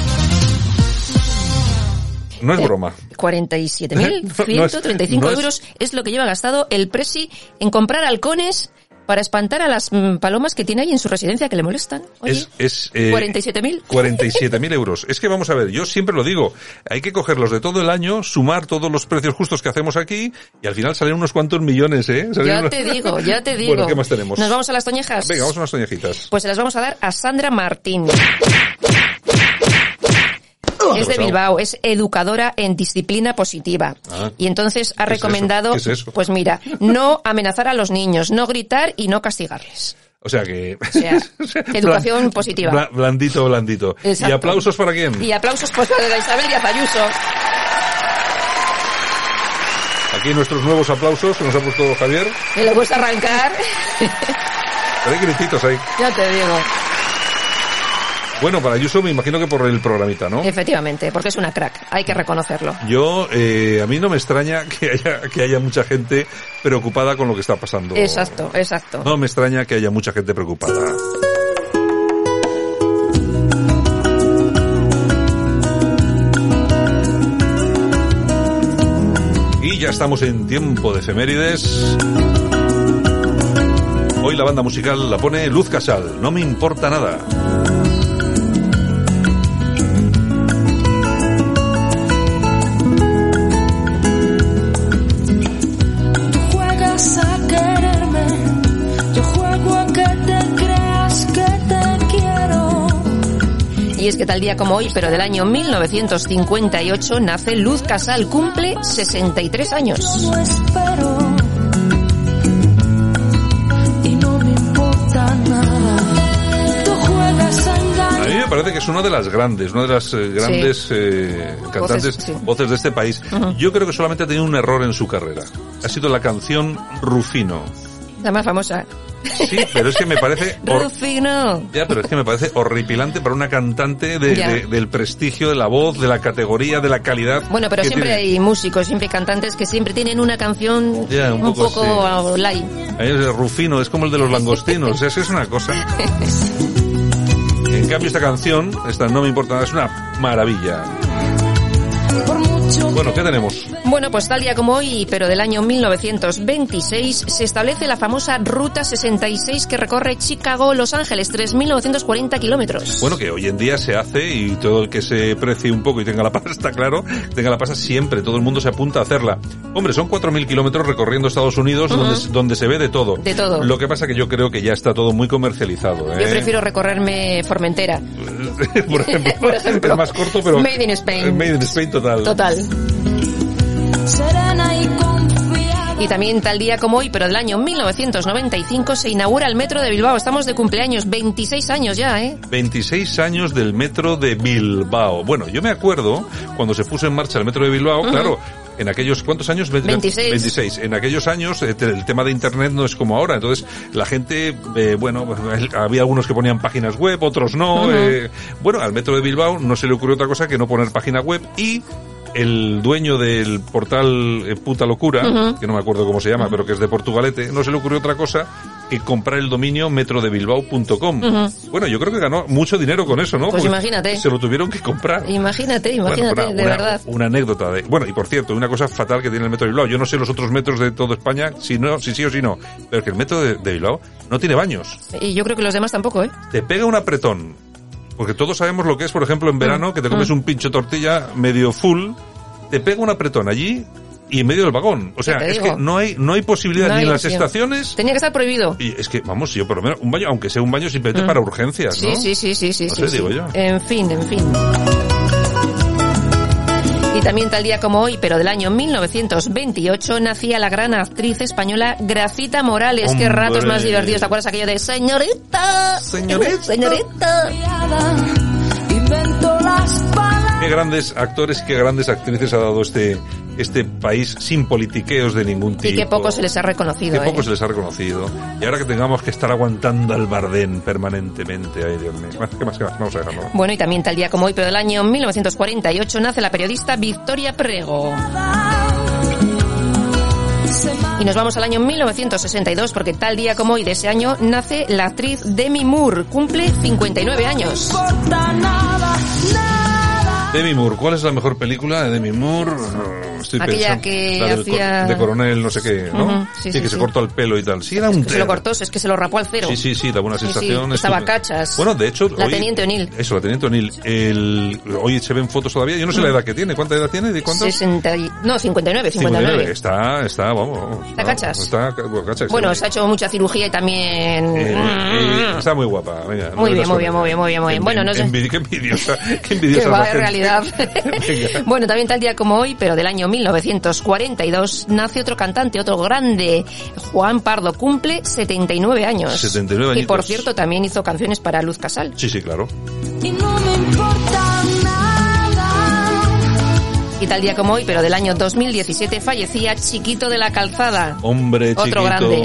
No es broma. 47.135 [LAUGHS] No es- euros es lo que lleva gastado el presi en comprar halcones para espantar a las mm, palomas que tiene ahí en su residencia que le molestan. Oye, Es, es, eh, 47.000. 47.000 [LAUGHS] euros. Es que vamos a ver, yo siempre lo digo, hay que cogerlos de todo el año, sumar todos los precios justos que hacemos aquí y al final salen unos cuantos millones, ¿eh? Salen Ya unos- te digo, [LAUGHS] ya te digo. Bueno, ¿qué más tenemos? ¿Nos vamos a las toñejas? Venga, vamos a unas toñejitas. Pues se las vamos a dar a Sandra Martín. Es de? Bilbao, es educadora en disciplina positiva. Ah. Y entonces ha ¿Qué es eso? recomendado, ¿Qué es eso? pues mira, no amenazar a los niños, no gritar y no castigarles. O sea que... O sea, [LAUGHS] educación positiva. Bla- Blandito, blandito. Exacto. ¿Y aplausos para quién? Y aplausos pues para la Isabel Díaz Ayuso. Aquí nuestros nuevos aplausos que nos ha puesto Javier. Que le gusta arrancar. Pero hay grititos ahí. ya te digo. Bueno, para Ayuso me imagino que por el programita, ¿no? Efectivamente, porque es una crack, hay que reconocerlo. Yo, eh, a mí no me extraña [LAUGHS] que haya, que haya mucha gente preocupada con lo que está pasando. Exacto, exacto. No me extraña que haya mucha gente preocupada. Y ya estamos en tiempo de efemérides. Hoy la banda musical la pone Luz Casal, no me importa nada. Y es que tal día como hoy, pero del año 1958, nace Luz Casal, cumple 63 años. A mí me parece que es una de las grandes, una de las eh, grandes eh, cantantes, sí. voces de este país. Yo creo que solamente ha tenido un error en su carrera. Ha sido la canción Rufino. La más famosa. Sí, pero es que me parece... hor- Rufino. Ya, pero es que me parece horripilante para una cantante de- del prestigio, de la voz, de la categoría, de la calidad. Bueno, pero siempre tiene. hay músicos, siempre hay cantantes que siempre tienen una canción Ya, un un poco poco light. Es el Rufino, es como el de los langostinos, es que es una cosa. [LAUGHS] En cambio esta canción, esta no me importa nada, es una maravilla. Bueno, ¿qué tenemos? Bueno, pues tal día como hoy, pero del año 1926, se establece la famosa Ruta 66 que recorre Chicago-Los Ángeles, 3.940 kilómetros. Bueno, que hoy en día se hace y todo el que se precie un poco y tenga la pasta, [LAUGHS] claro, tenga la pasta siempre, todo el mundo se apunta a hacerla. Hombre, son 4.000 kilómetros recorriendo Estados Unidos Ujú. donde, donde se ve de todo. De todo. Lo que pasa que yo creo que ya está todo muy comercializado. ¿eh? Yo prefiero recorrerme Formentera. [LAUGHS] Por ejemplo, Por ejemplo. es más corto, pero... Made in Spain. Made in Spain total. Total. y también tal día como hoy, pero del año 1995, se inaugura el metro de Bilbao. Estamos de cumpleaños, 26 años ya, ¿eh? 26 años del metro de Bilbao. Bueno, yo me acuerdo cuando se puso en marcha el metro de Bilbao, claro, en aquellos, ¿cuántos años? Ve- 26. 26. En aquellos años eh, el tema de Internet no es como ahora, entonces la gente, eh, bueno, había algunos que ponían páginas web, otros no. Eh, bueno, al metro de Bilbao no se le ocurrió otra cosa que no poner página web y el dueño del portal eh, Puta Locura, que no me acuerdo cómo se llama, pero que es de Portugalete, no se le ocurrió otra cosa que comprar el dominio metrodebilbao.com. Bueno, yo creo que ganó mucho dinero con eso, ¿no? Pues Porque imagínate. Se lo tuvieron que comprar. Imagínate, Bueno, imagínate, una- de una- verdad. Una anécdota de. Bueno, y por cierto, una cosa fatal que tiene el metro de Bilbao. Yo no sé los otros metros de toda España, si no, si sí o si no. Pero que el metro de, de Bilbao no tiene baños. Y yo creo que los demás tampoco, ¿eh? Te pega un apretón. Porque todos sabemos lo que es, por ejemplo, en verano, que te comes mm. un pincho tortilla medio full. Te pega un apretón allí y en medio del vagón. O sea, es digo? que no hay, no hay posibilidad No ni en las opción. estaciones. Tenía que estar prohibido. Y es que, vamos, yo por lo menos, un baño, aunque sea un baño simplemente Mm. para urgencias, Sí, ¿no? sí, sí, sí, sí. No sí, sé, sí. digo yo. En fin, en fin. También tal día como hoy, pero del año 1928, nacía la gran actriz española Gracita Morales. Qué ratos más divertidos. ¿Te acuerdas aquello de señorita? Señorita. [LAUGHS] Señorita. Invento las palabras. Qué grandes actores, qué grandes actrices ha dado este, este país sin politiqueos de ningún tipo. Y que poco se les ha reconocido, Que poco ¿eh? se les ha reconocido. Y ahora que tengamos que estar aguantando al Bardén permanentemente, ay Dios mío. ¿Qué más, qué más? qué más? Vamos a dejarlo. Bueno, y también tal día como hoy, pero del año 1948, nace la periodista Victoria Prego. Y nos vamos al año 1962 porque tal día como hoy de ese año nace la actriz Demi Moore, cumple 59 años. Demi Moore, ¿cuál es la mejor película de Demi Moore? Estoy Aquella pensando. que La del hacía- cor- de coronel, no sé qué, ¿no? Ujú, sí, sí, que se sí. cortó el pelo y tal. Sí, era un Que se lo cortó, es que se lo rapó al cero. Sí, sí, sí, daba una Sí, sí, sensación. estaba cachas. Bueno, de hecho, La hoy- Teniente O'Neill. Eso, la Teniente O'Neill. El, hoy se ven fotos todavía. Yo no sé la edad que tiene. ¿Cuánta edad tiene? ¿De cuántos? 60 y- no, 59, 59. Está, está, vamos. Está cachas. Está, bueno, cachas. Bueno, se ha hecho mucha cirugía y también... eh, eh, está muy guapa. Venga, Muy bien, muy bien, muy bien, muy bien, muy bien. Bueno, no sé. envidi- [LAUGHS] Qué envidiosa, qué [LAUGHS] Que envidiosa va la en gente. realidad. [LAUGHS] Venga. bueno, también tal día como hoy, pero del año 1942, nace otro cantante, otro grande, Juan Pardo, cumple 79 años. 79 Que por cierto también hizo canciones para Luz Casal. Sí, sí, claro. Y no me importa nada. Y tal día como hoy, pero del año 2017, fallecía Chiquito de la Calzada. Hombre, Otro chiquito. grande.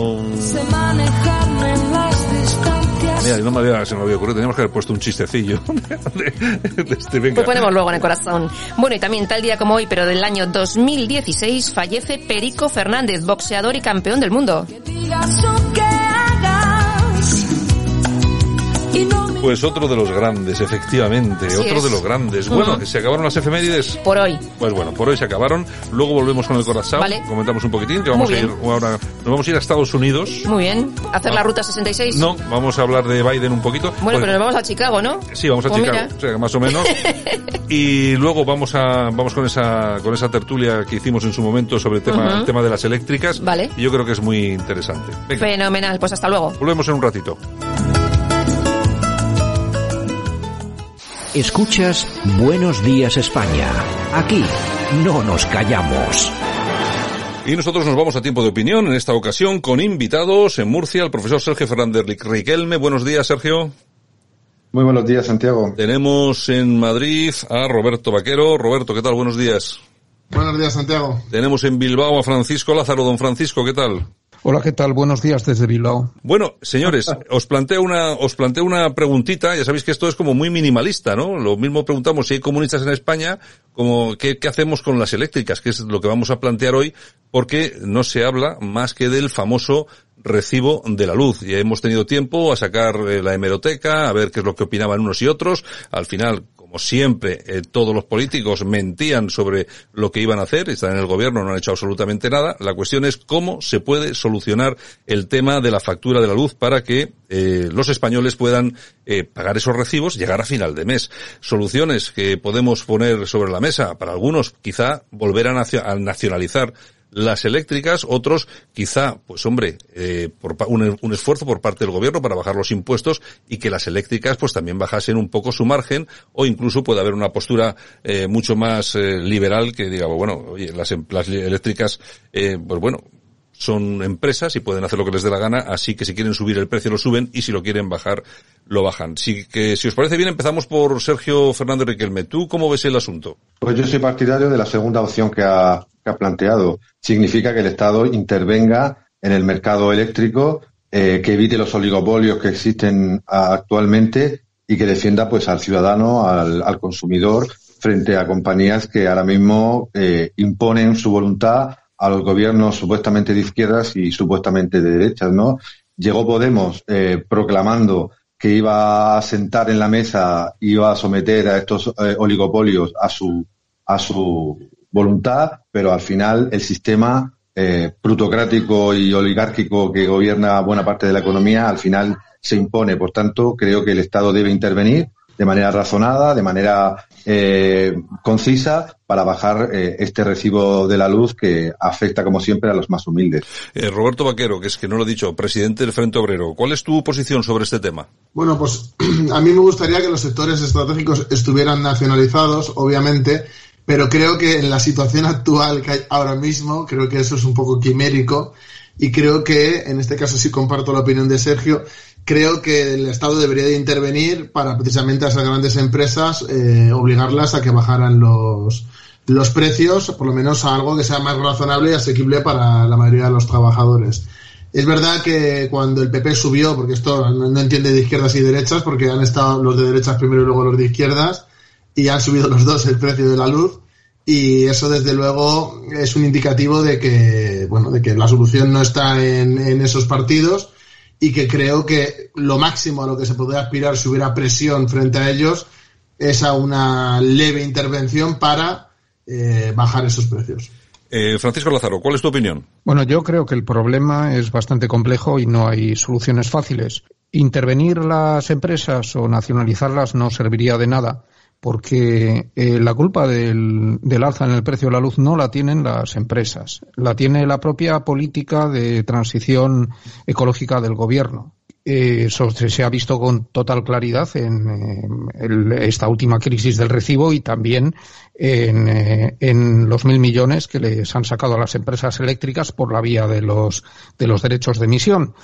Mira, no me había, se me había ocurrido. Teníamos que haber puesto un chistecillo. [LAUGHS] de, de este, venga. Pues ponemos luego en el corazón. Bueno, y también tal día como hoy, pero del año 2016, fallece Perico Fernández, boxeador y campeón del mundo. Digas Pues otro de los grandes, efectivamente, Así otro es. de los grandes. Bueno, se acabaron las efemérides. Por hoy. Pues bueno, por hoy se acabaron. Luego volvemos con el corazón. Vale. Comentamos un poquitín que vamos Muy a ir bien. ahora. Nos vamos a ir a Estados Unidos. Muy bien. ¿Hacer la ruta 66? No, vamos a hablar de Biden un poquito. Bueno, Pues- pero nos vamos a Chicago, ¿no? Sí, vamos a Pues Chicago, o sea, más o menos. [LAUGHS] y luego vamos a vamos con esa con esa tertulia que hicimos en su momento sobre el tema el tema de las eléctricas. Vale. Y yo creo que es muy interesante. Venga, Fenomenal, pues hasta luego. volvemos en un ratito. Escuchas Buenos Días España. Aquí no nos callamos. Y nosotros nos vamos a tiempo de opinión en esta ocasión con invitados en Murcia, el profesor Sergio Fernández Riquelme. Buenos días, Sergio. Muy buenos días, Santiago. Tenemos en Madrid a Roberto Vaquero. Roberto, ¿qué tal? Buenos días. Buenos días, Santiago. Tenemos en Bilbao a Francisco Lázaro. Don Francisco, ¿qué tal? Hola, ¿qué tal? Buenos días desde Bilbao. Bueno, señores, [LAUGHS] os planteo una, os planteo una preguntita. Ya sabéis que esto es como muy minimalista, ¿no? Lo mismo preguntamos si hay comunistas en España, como qué, qué hacemos con las eléctricas, que es lo que vamos a plantear hoy, porque no se habla más que del famoso recibo de la luz. Ya hemos tenido tiempo a sacar eh, la hemeroteca, a ver qué es lo que opinaban unos y otros. Al final, como siempre, eh, todos los políticos mentían sobre lo que iban a hacer, están en el gobierno, no han hecho absolutamente nada. La cuestión es cómo se puede solucionar el tema de la factura de la luz para que eh, los españoles puedan eh, pagar esos recibos, llegar a final de mes. Soluciones que podemos poner sobre la mesa, para algunos quizá volver a, nacio- a nacionalizar las eléctricas, otros quizá, pues hombre, eh, un, un esfuerzo por parte del gobierno para bajar los impuestos y que las eléctricas pues también bajasen un poco su margen o incluso puede haber una postura eh, mucho más eh, liberal que diga, bueno, oye, las, em- las eléctricas, eh, pues bueno, son empresas y pueden hacer lo que les dé la gana, así que si quieren subir el precio lo suben y si lo quieren bajar lo bajan. Así que si os parece bien empezamos por Sergio Fernández Riquelme. ¿Tú cómo ves el asunto? Pues yo soy partidario de la segunda opción que ha, planteado. Significa que el Estado intervenga en el mercado eléctrico, eh, que evite los oligopolios que existen actualmente y que defienda pues al ciudadano, al, consumidor, frente a compañías que ahora mismo eh, imponen su voluntad a los gobiernos supuestamente de izquierdas y supuestamente de derechas, ¿no? llegó Podemos eh, proclamando que iba a sentar en la mesa, iba a someter a estos oligopolios a su, a su voluntad, pero al final el sistema eh, plutocrático y oligárquico que gobierna buena parte de la economía al final se impone. Por tanto, creo que el Estado debe intervenir de manera razonada, de manera eh, concisa, para bajar eh, este recibo de la luz que afecta, como siempre, a los más humildes. Eh, Roberto Vaquero, que es que no lo he dicho, presidente del Frente Obrero, ¿cuál es tu posición sobre este tema? Bueno, pues [CLEARS THROAT] a mí me gustaría que los sectores estratégicos estuvieran nacionalizados, obviamente, pero creo que en la situación actual que hay ahora mismo, creo que eso es un poco quimérico y creo que, en este caso sí comparto la opinión de Sergio, creo que el Estado debería de intervenir para precisamente a esas grandes empresas eh, obligarlas a que bajaran los, los precios, por lo menos a algo que sea más razonable y asequible para la mayoría de los trabajadores. Es verdad que cuando el PP subió, porque esto no, no entiende de izquierdas y derechas, porque han estado los de derechas primero y luego los de izquierdas, y han subido los dos el precio de la luz, y eso desde luego es un indicativo de que, bueno, de que la solución no está en, en esos partidos, y que creo que lo máximo a lo que se podría aspirar si hubiera presión frente a ellos es a una leve intervención para eh, bajar esos precios. Eh, Francisco Lázaro, ¿cuál es tu opinión? Bueno, yo creo que el problema es bastante complejo y no hay soluciones fáciles. Intervenir las empresas o nacionalizarlas no serviría de nada porque eh, la culpa del, alza en el precio de la luz no la tienen las empresas, la tiene la propia política de transición ecológica del gobierno. Eh, eso se ha visto con total claridad en, en, esta última crisis del recibo y también en, eh, los mil millones que les han sacado a las empresas eléctricas por la vía de los derechos de emisión.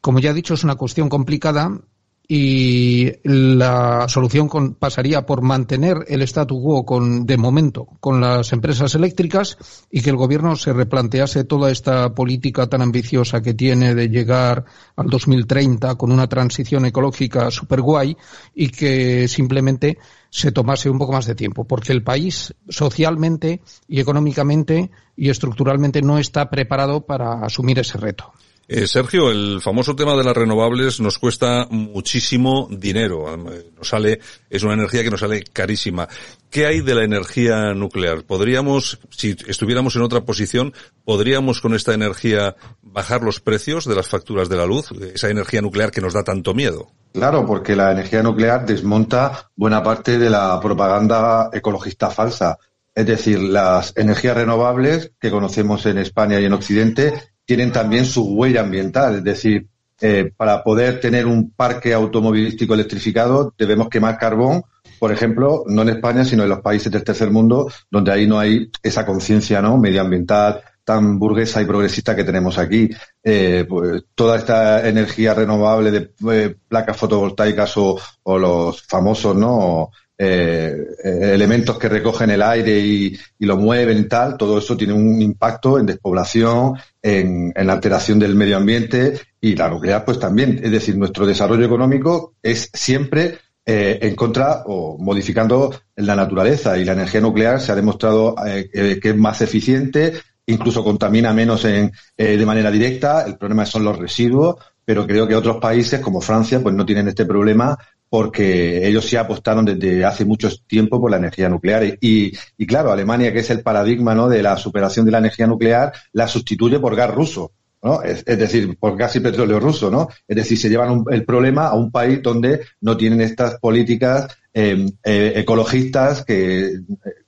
Como ya he dicho, es una cuestión complicada y la solución pasaría por mantener el statu quo con, de momento con las empresas eléctricas y que el gobierno se replantease toda esta política tan ambiciosa que tiene de llegar al 2030 con una transición ecológica super guay y que simplemente se tomase un poco más de tiempo, porque el país socialmente y económicamente y estructuralmente no está preparado para asumir ese reto. Eh, Sergio, el famoso tema de las renovables nos cuesta muchísimo dinero. Nos sale, es una energía que nos sale carísima. ¿Qué hay de la energía nuclear? ¿Podríamos, si estuviéramos en otra posición, podríamos con esta energía bajar los precios de las facturas de la luz? Esa energía nuclear que nos da tanto miedo. Claro, porque la energía nuclear desmonta buena parte de la propaganda ecologista falsa. Es decir, las energías renovables que conocemos en España y en Occidente tienen también su huella ambiental. Es decir, eh, para poder tener un parque automovilístico electrificado debemos quemar carbón, por ejemplo, no en España, sino en los países del tercer mundo, donde ahí no hay esa conciencia ¿no? medioambiental tan burguesa y progresista que tenemos aquí. Eh, pues, toda esta energía renovable de eh, placas fotovoltaicas o, o, los famosos no eh, elementos que recogen el aire y, lo mueven tal, todo eso tiene un impacto en despoblación, en, en, alteración del medio ambiente y la nuclear pues también. Es decir, nuestro desarrollo económico es siempre eh, en contra o modificando la naturaleza y la energía nuclear se ha demostrado eh, que es más eficiente, incluso contamina menos en, de manera directa. El problema son los residuos, pero creo que otros países como Francia pues no tienen este problema porque ellos sí apostaron desde hace mucho tiempo por la energía nuclear. Y, claro, Alemania, que es el paradigma ¿no? de la superación de la energía nuclear, la sustituye por gas ruso. ¿no? Es, decir, por gas y petróleo ruso, ¿no? Es decir, se llevan un, el problema a un país donde no tienen estas políticas eh, eh, ecologistas que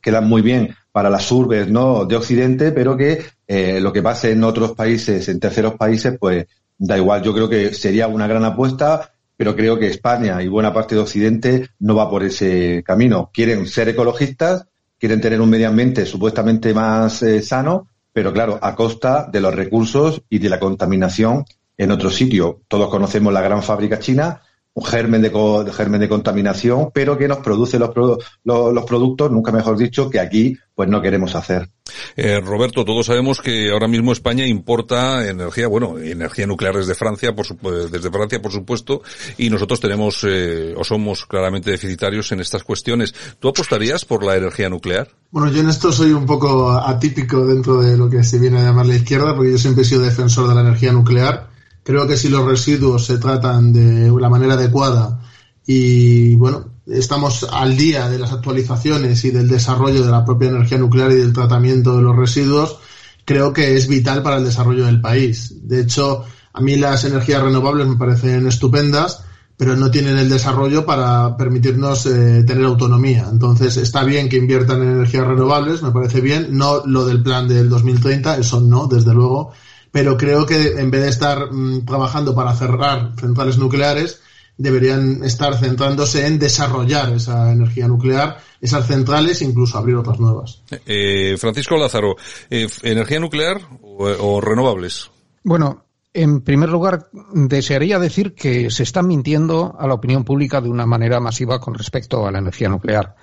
quedan muy bien para las urbes, ¿no? De Occidente, pero que eh, lo que pase en otros países, en terceros países, pues da igual. Yo creo que sería una gran apuesta pero creo que España y buena parte de Occidente no va por ese camino. Quieren ser ecologistas, quieren tener un medio ambiente supuestamente más eh, sano, pero claro, a costa de los recursos y de la contaminación en otro sitio. Todos conocemos la gran fábrica china, un germen de, de germen de contaminación, pero que nos produce los, los, los, productos, nunca mejor dicho, que aquí pues no queremos hacer. Eh, Roberto, todos sabemos que ahora mismo España importa energía, bueno, energía nuclear desde Francia, por su, desde Francia, por supuesto, y nosotros tenemos eh, o somos claramente deficitarios en estas cuestiones. ¿Tú apostarías por la energía nuclear? Bueno, yo en esto soy un poco atípico dentro de lo que se viene a llamar la izquierda, porque yo siempre he sido defensor de la energía nuclear Creo que si los residuos se tratan de la manera adecuada y, bueno, estamos al día de las actualizaciones y del desarrollo de la propia energía nuclear y del tratamiento de los residuos, creo que es vital para el desarrollo del país. De hecho, a mí las energías renovables me parecen estupendas, pero no tienen el desarrollo para permitirnos eh, tener autonomía. Entonces, está bien que inviertan en energías renovables, me parece bien, no lo del plan del 2030, eso no, desde luego, pero creo que en vez de estar mm, trabajando para cerrar centrales nucleares, deberían estar centrándose en desarrollar esa energía nuclear, esas centrales e incluso abrir otras nuevas. Eh, Francisco Lázaro, eh, ¿energía nuclear o, o, renovables? Bueno, en primer lugar, desearía decir que se está mintiendo a la opinión pública de una manera masiva con respecto a la energía nuclear.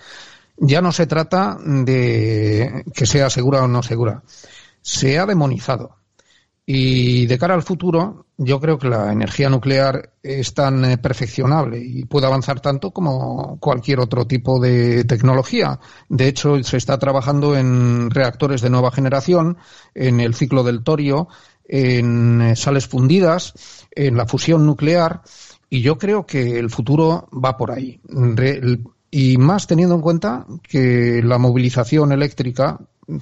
Ya no se trata de que sea segura o no segura. Se ha demonizado y de cara al futuro, yo creo que la energía nuclear es tan eh, perfeccionable y puede avanzar tanto como cualquier otro tipo de tecnología. De hecho, se está trabajando en reactores de nueva generación, en el ciclo del torio, en eh, sales fundidas, en la fusión nuclear, y yo creo que el futuro va por ahí. Y más teniendo en cuenta que la movilización eléctrica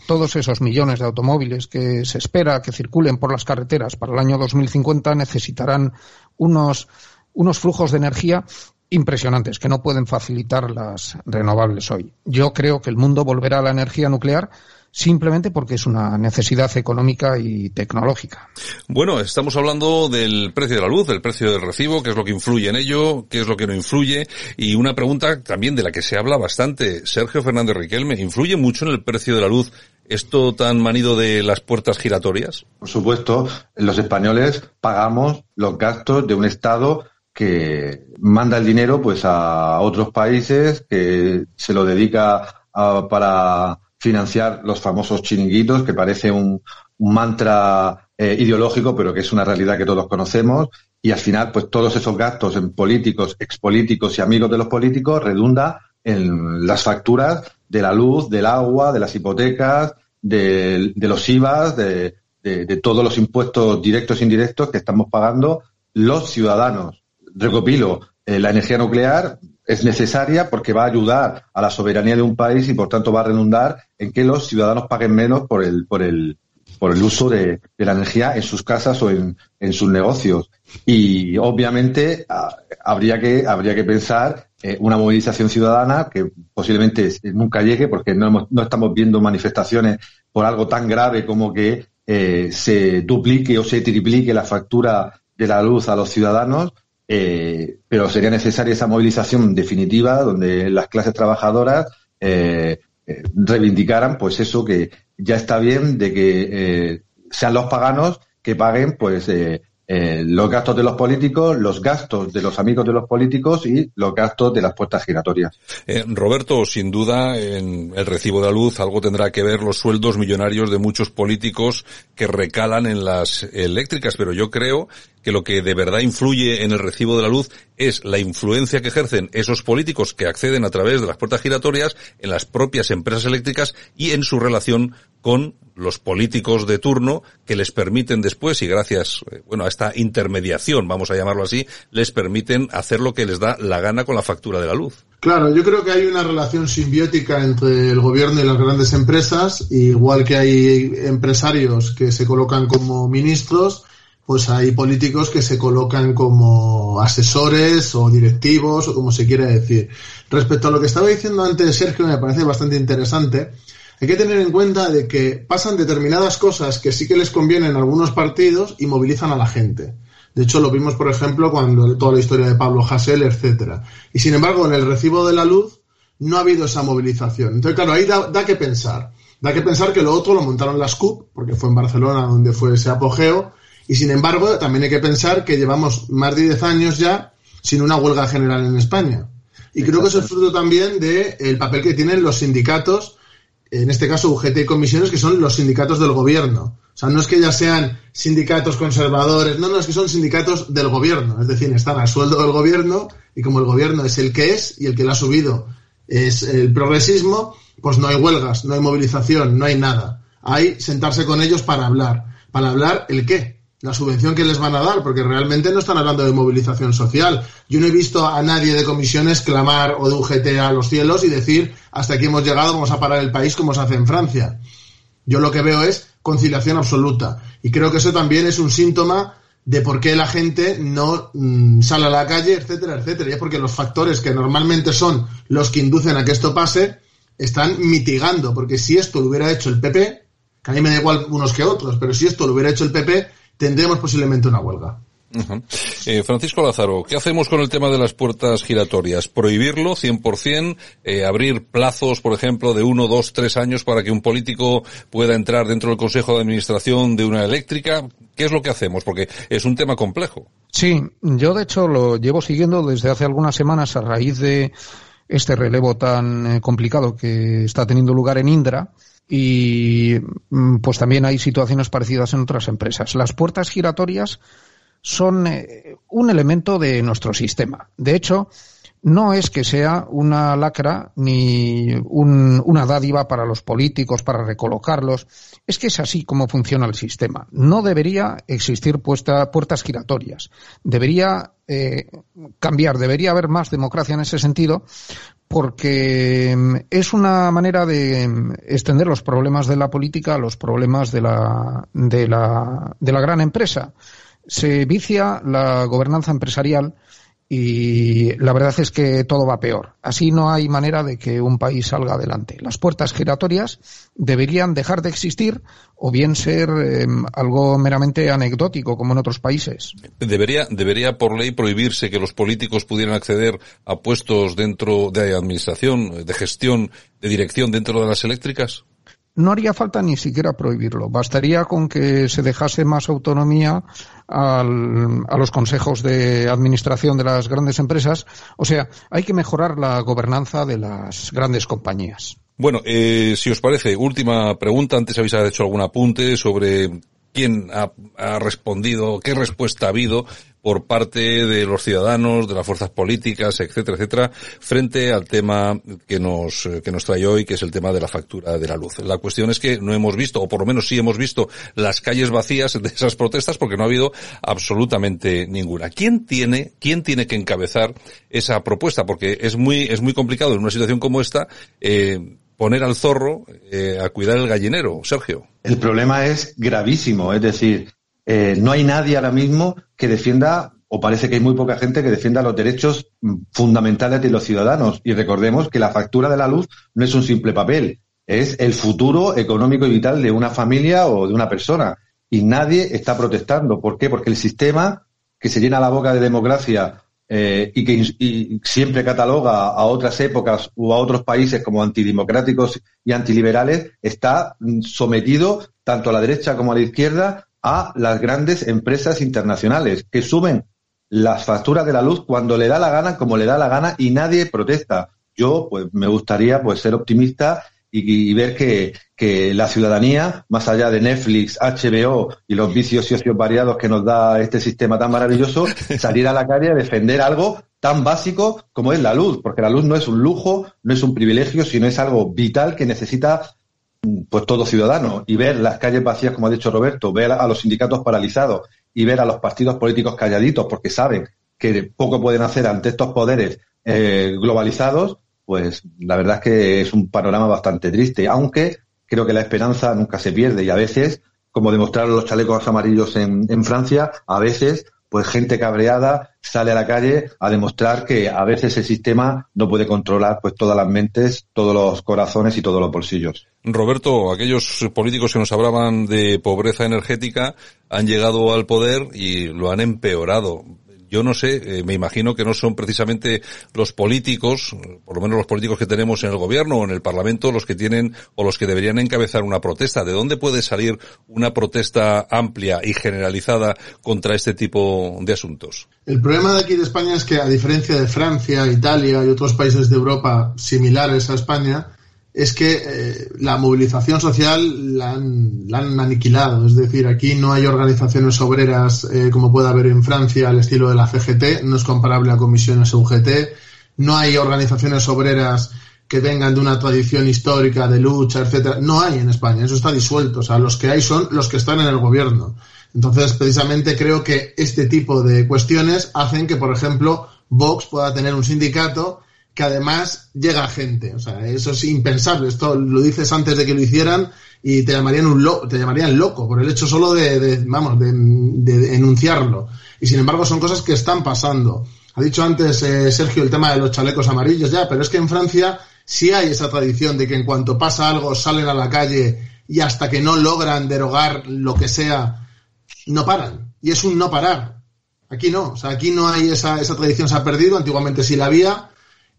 todos esos millones de automóviles que se espera que circulen por las carreteras para el año 2050 necesitarán unos, unos flujos de energía impresionantes que no pueden facilitar las renovables hoy. Yo creo que el mundo volverá a la energía nuclear simplemente porque es una necesidad económica y tecnológica. Bueno, estamos hablando del precio de la luz, del precio del recibo, qué es lo que influye en ello, qué es lo que no influye, y una pregunta también de la que se habla bastante. Sergio Fernández Riquelme, ¿influye mucho en el precio de la luz esto tan manido de las puertas giratorias? Por supuesto, los españoles pagamos los gastos de un Estado que manda el dinero pues a otros países, que se lo dedica a, para financiar los famosos chiringuitos, que parece un, mantra eh, ideológico, pero que es una realidad que todos conocemos. Y al final, pues todos esos gastos en políticos, expolíticos y amigos de los políticos redunda en las facturas de la luz, del agua, de las hipotecas, de, los IVAs, de, de, todos los impuestos directos e indirectos que estamos pagando los ciudadanos. Recopilo, eh, la energía nuclear es necesaria porque va a ayudar a la soberanía de un país y por tanto va a redundar en que los ciudadanos paguen menos por el, por el, por el uso de, la energía en sus casas o en, en sus negocios. Y obviamente habría que, habría que pensar eh, una movilización ciudadana que posiblemente nunca llegue porque no, no estamos viendo manifestaciones por algo tan grave como que eh, se duplique o se triplique la factura de la luz a los ciudadanos eh, pero sería necesaria esa movilización definitiva donde las clases trabajadoras eh, eh, reivindicaran pues eso que ya está bien de que sean los paganos que paguen pues eh, los gastos de los políticos, los gastos de los amigos de los políticos y los gastos de las puertas giratorias. Eh, Roberto, sin duda, en el recibo de la luz algo tendrá que ver los sueldos millonarios de muchos políticos que recalan en las eléctricas, pero yo creo que lo que de verdad influye en el recibo de la luz es la influencia que ejercen esos políticos que acceden a través de las puertas giratorias en las propias empresas eléctricas y en su relación con los políticos de turno que les permiten después y gracias eh, bueno a esta intermediación vamos a llamarlo así les permiten hacer lo que les da la gana con la factura de la luz. Claro, yo creo que hay una relación simbiótica entre el gobierno y las grandes empresas, igual que hay empresarios que se colocan como ministros, pues hay políticos que se colocan como asesores o directivos o como se quiera decir. Respecto a lo que estaba diciendo antes Sergio, me parece bastante interesante. Hay que tener en cuenta de que pasan determinadas cosas que sí que les convienen a algunos partidos y movilizan a la gente. De hecho, lo vimos, por ejemplo, cuando toda la historia de Pablo Hasél, etcétera. Y sin embargo, en el recibo de la luz no ha habido esa movilización. Entonces, claro, ahí da, da que pensar. Da que pensar que lo otro lo montaron las CUP, porque fue en Barcelona donde fue ese apogeo, y sin embargo, también hay que pensar que llevamos más de 10 años ya sin una huelga general en España. Y creo que eso es fruto también del papel que tienen los sindicatos, en este caso UGT y comisiones, que son los sindicatos del gobierno. O sea, no es que ya sean sindicatos conservadores, no, no, es que son sindicatos del gobierno. Es decir, están a sueldo del gobierno y como el gobierno es el que es y el que lo ha subido es el progresismo, pues no hay huelgas, no hay movilización, no hay nada. Hay sentarse con ellos para hablar. ¿Para hablar el qué? La subvención que les van a dar, porque realmente no están hablando de movilización social. Yo no he visto a nadie de comisiones clamar o de UGT a los cielos y decir hasta aquí hemos llegado, vamos a parar el país como se hace en Francia. Yo lo que veo es conciliación absoluta. Y creo que eso también es un síntoma de por qué la gente no mm, sale a la calle, etcétera, etcétera. Y es porque los factores que normalmente son los que inducen a que esto pase están mitigando. Porque si esto lo hubiera hecho el PP, que a mí me da igual unos que otros, pero si esto lo hubiera hecho el PP, tendremos posiblemente una huelga. eh, Francisco Lázaro, ¿qué hacemos con el tema de las puertas giratorias? ¿Prohibirlo 100%? Eh, ¿Abrir plazos, por ejemplo, de uno, dos, tres años para que un político pueda entrar dentro del Consejo de Administración de una eléctrica? ¿Qué es lo que hacemos? Porque es un tema complejo. Sí, yo de hecho lo llevo siguiendo desde hace algunas semanas a raíz de este relevo tan eh, complicado que está teniendo lugar en Indra y mm, pues también hay situaciones parecidas en otras empresas. Las puertas giratorias son eh, un elemento de nuestro sistema. De hecho, no es que sea una lacra ni un, una dádiva para los políticos, para recolocarlos. Es que es así como funciona el sistema. No debería existir puesta, puertas giratorias. Debería eh, cambiar, debería haber más democracia en ese sentido, porque mm, es una manera de mm, extender los problemas de la política a los problemas de la, de la, de la gran empresa. Se vicia la gobernanza empresarial y la verdad es que todo va peor. Así no hay manera de que un país salga adelante. Las puertas giratorias deberían dejar de existir o bien ser eh, algo meramente anecdótico como en otros países. ¿Debería, ¿Debería por ley prohibirse que los políticos pudieran acceder a puestos dentro de administración, de gestión, de dirección dentro de las eléctricas? no haría falta ni siquiera prohibirlo. Bastaría con que se dejase más autonomía al, a los consejos de administración de las grandes empresas. O sea, hay que mejorar la gobernanza de las grandes compañías. Bueno, eh, si os parece, última pregunta. Antes habéis hecho algún apunte sobre quién ha, ha, respondido, qué respuesta ha habido por parte de los ciudadanos, de las fuerzas políticas, etcétera, etcétera, frente al tema que nos, que nos trae hoy, que es el tema de la factura de la luz. La cuestión es que no hemos visto, o por lo menos sí hemos visto, las calles vacías de esas protestas porque no ha habido absolutamente ninguna. ¿Quién tiene, quién tiene que encabezar esa propuesta? Porque es muy, es muy complicado en una situación como esta, eh, poner al zorro eh, a cuidar el gallinero, Sergio. El problema es gravísimo, es decir, eh, no hay nadie ahora mismo que defienda, o parece que hay muy poca gente que defienda los derechos fundamentales de los ciudadanos. Y recordemos que la factura de la luz no es un simple papel, es el futuro económico y vital de una familia o de una persona. Y nadie está protestando. ¿Por qué? Porque el sistema que se llena la boca de democracia eh, y que siempre cataloga a otras épocas o a otros países como antidemocráticos y antiliberales, está sometido tanto a la derecha como a la izquierda a las grandes empresas internacionales que suben las facturas de la luz cuando le da la gana, como le da la gana y nadie protesta. Yo, pues, me gustaría, pues, ser optimista y, y ver que, que, la ciudadanía, más allá de Netflix, HBO y los vicios socios variados que nos da este sistema tan maravilloso, [LAUGHS] salir a la calle a defender algo tan básico como es la luz, porque la luz no es un lujo, no es un privilegio, sino es algo vital que necesita pues todo ciudadano y ver las calles vacías, como ha dicho Roberto, ver a los sindicatos paralizados y ver a los partidos políticos calladitos porque saben que poco pueden hacer ante estos poderes eh, globalizados, pues la verdad es que es un panorama bastante triste, aunque creo que la esperanza nunca se pierde y a veces, como demostraron los chalecos amarillos en, en Francia, a veces pues gente cabreada sale a la calle a demostrar que a veces el sistema no puede controlar pues todas las mentes, todos los corazones y todos los bolsillos. Roberto, aquellos políticos que nos hablaban de pobreza energética han llegado al poder y lo han empeorado yo no sé, eh, me imagino que no son precisamente los políticos, por lo menos los políticos que tenemos en el gobierno o en el Parlamento, los que tienen o los que deberían encabezar una protesta. ¿De dónde puede salir una protesta amplia y generalizada contra este tipo de asuntos? El problema de aquí de España es que, a diferencia de Francia, Italia y otros países de Europa similares a España, es que eh, la movilización social la han, la han, aniquilado. Es decir, aquí no hay organizaciones obreras eh, como puede haber en Francia al estilo de la CGT, no es comparable a comisiones UGT, no hay organizaciones obreras que vengan de una tradición histórica de lucha, etcétera. No hay en España, eso está disuelto. O sea, los que hay son los que están en el gobierno. Entonces, precisamente creo que este tipo de cuestiones hacen que, por ejemplo, Vox pueda tener un sindicato que además llega gente. O sea, eso es impensable. Esto lo dices antes de que lo hicieran y te llamarían un lo te llamarían loco por el hecho solo de, de vamos, de, de, enunciarlo. Y sin embargo son cosas que están pasando. Ha dicho antes eh, Sergio el tema de los chalecos amarillos ya, pero es que en Francia sí hay esa tradición de que en cuanto pasa algo salen a la calle y hasta que no logran derogar lo que sea, no paran. Y es un no parar. Aquí no, o sea, aquí no hay esa, esa tradición, se ha perdido, antiguamente sí la había,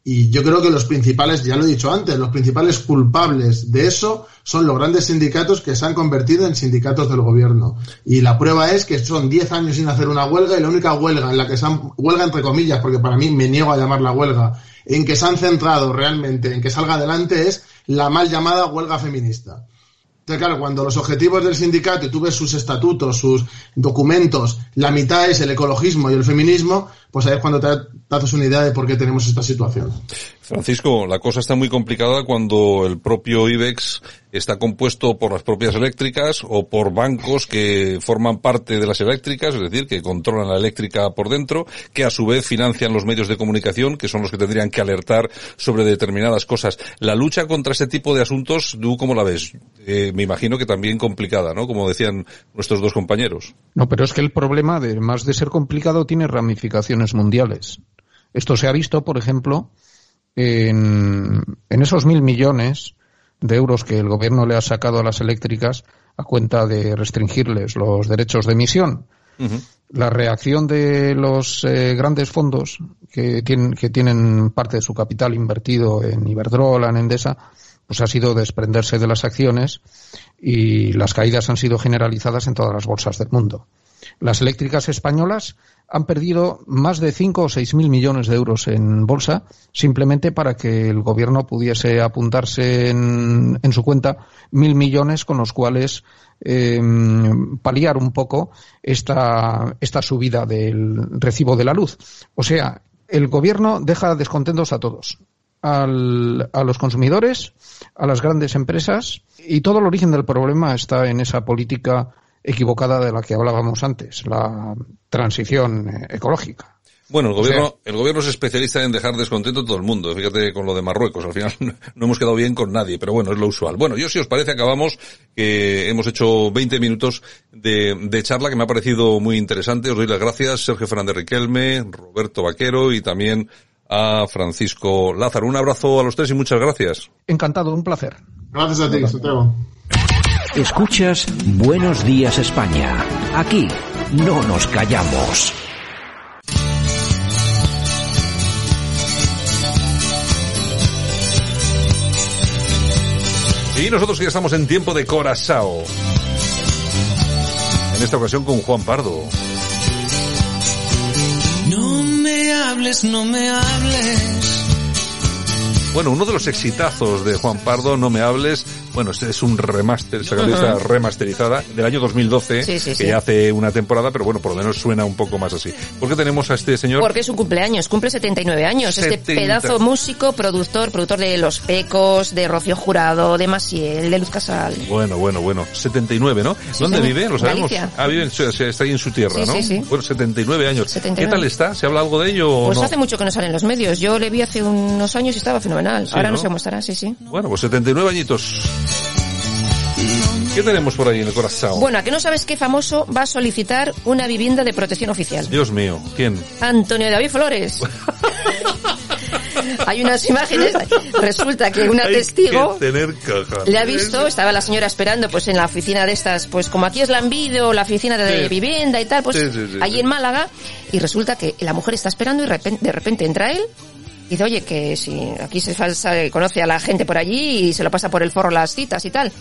y yo creo que los principales, ya lo he dicho antes, los principales culpables de eso son los grandes sindicatos que se han convertido en sindicatos del gobierno. Y la prueba es que son 10 años sin hacer una huelga y la única huelga en la que se han, huelga entre comillas, porque para mí me niego a llamarla huelga, en que se han centrado realmente en que salga adelante es la mal llamada huelga feminista. Entonces, claro, cuando los objetivos del sindicato, y tú ves sus estatutos, sus documentos, la mitad es el ecologismo y el feminismo, pues ahí es cuando te, haces una idea de por qué tenemos esta situación. Francisco, la cosa está muy complicada cuando el propio IBEX está compuesto por las propias eléctricas o por bancos que forman parte de las eléctricas, es decir, que controlan la eléctrica por dentro, que a su vez financian los medios de comunicación, que son los que tendrían que alertar sobre determinadas cosas. La lucha contra este tipo de asuntos, ¿tú cómo la ves? Eh, me imagino que también complicada, ¿no? Como decían nuestros dos compañeros. No, pero es que el problema, además de ser complicado, tiene ramificaciones mundiales. Esto se ha visto, por ejemplo, en, en esos mil millones de euros que el gobierno le ha sacado a las eléctricas a cuenta de restringirles los derechos de emisión. La reacción de los eh, grandes fondos que tienen, que tienen parte de su capital invertido en Iberdrola, en Endesa, pues ha sido desprenderse de las acciones y las caídas han sido generalizadas en todas las bolsas del mundo. Las eléctricas españolas han perdido más de 5 o 6 mil millones de euros en bolsa simplemente para que el gobierno pudiese apuntarse en, su cuenta mil millones con los cuales em, paliar un poco esta, esta subida del recibo de la luz. O sea, el gobierno deja descontentos a todos. A los consumidores, a las grandes empresas y todo el origen del problema está en esa política equivocada de la que hablábamos antes, la transición eh, ecológica. Bueno, el gobierno, el gobierno es especialista en dejar descontento a todo el mundo. Fíjate con lo de Marruecos, al final [LAUGHS] no hemos quedado bien con nadie, pero bueno, es lo usual. Bueno, yo si os parece acabamos, que hemos hecho 20 minutos de, de charla que me ha parecido muy interesante. Os doy las gracias, Sergio Fernández Riquelme, Roberto Vaquero y también a Francisco Lázaro. Un abrazo a los tres y muchas gracias. Encantado, un placer. Gracias a ti, Santiago. Escuchas Buenos Días España. Aquí no nos callamos. Y nosotros ya estamos en tiempo de Corazao. En esta ocasión con Juan Pardo. No me hables, no me hables. Bueno, uno de los exitazos de Juan Pardo, No me hables, bueno, este es un remaster, esa uh remasterizada del año 2012, que ya hace una temporada, pero bueno, por lo menos suena un poco más así. ¿Por qué tenemos a este señor? Porque es un cumpleaños, cumple 79 años. Este pedazo músico, productor, productor de Los Pecos, de Rocío Jurado, de Masiel, de Luz Casal. Bueno, bueno, bueno. 79, ¿no? ¿Dónde vive? Lo sabemos. Ah, vive, está ahí en su tierra, ¿no? Bueno, 79 años. ¿Qué tal está? ¿Se habla algo de ello? Pues hace mucho que no sale en los medios. Yo le vi hace unos años y estaba fenomenal. Ahora no sé cómo estará, sí, sí. Bueno, pues 79 añitos. ¿Qué tenemos por ahí en el corazón? Bueno, ¿a que no sabes qué famoso va a solicitar una vivienda de protección oficial? Dios mío, ¿quién? Antonio David Flores. [LAUGHS] Hay unas imágenes, resulta que una testigo le ha visto, estaba la señora esperando pues en la oficina de estas, pues como aquí es la Envido, la oficina de vivienda y tal, pues allí en Málaga, y resulta que la mujer está esperando y de repente entra él dice, oye, que si aquí se falsa, conoce a la gente por allí y se lo pasa por el forro las citas y tal.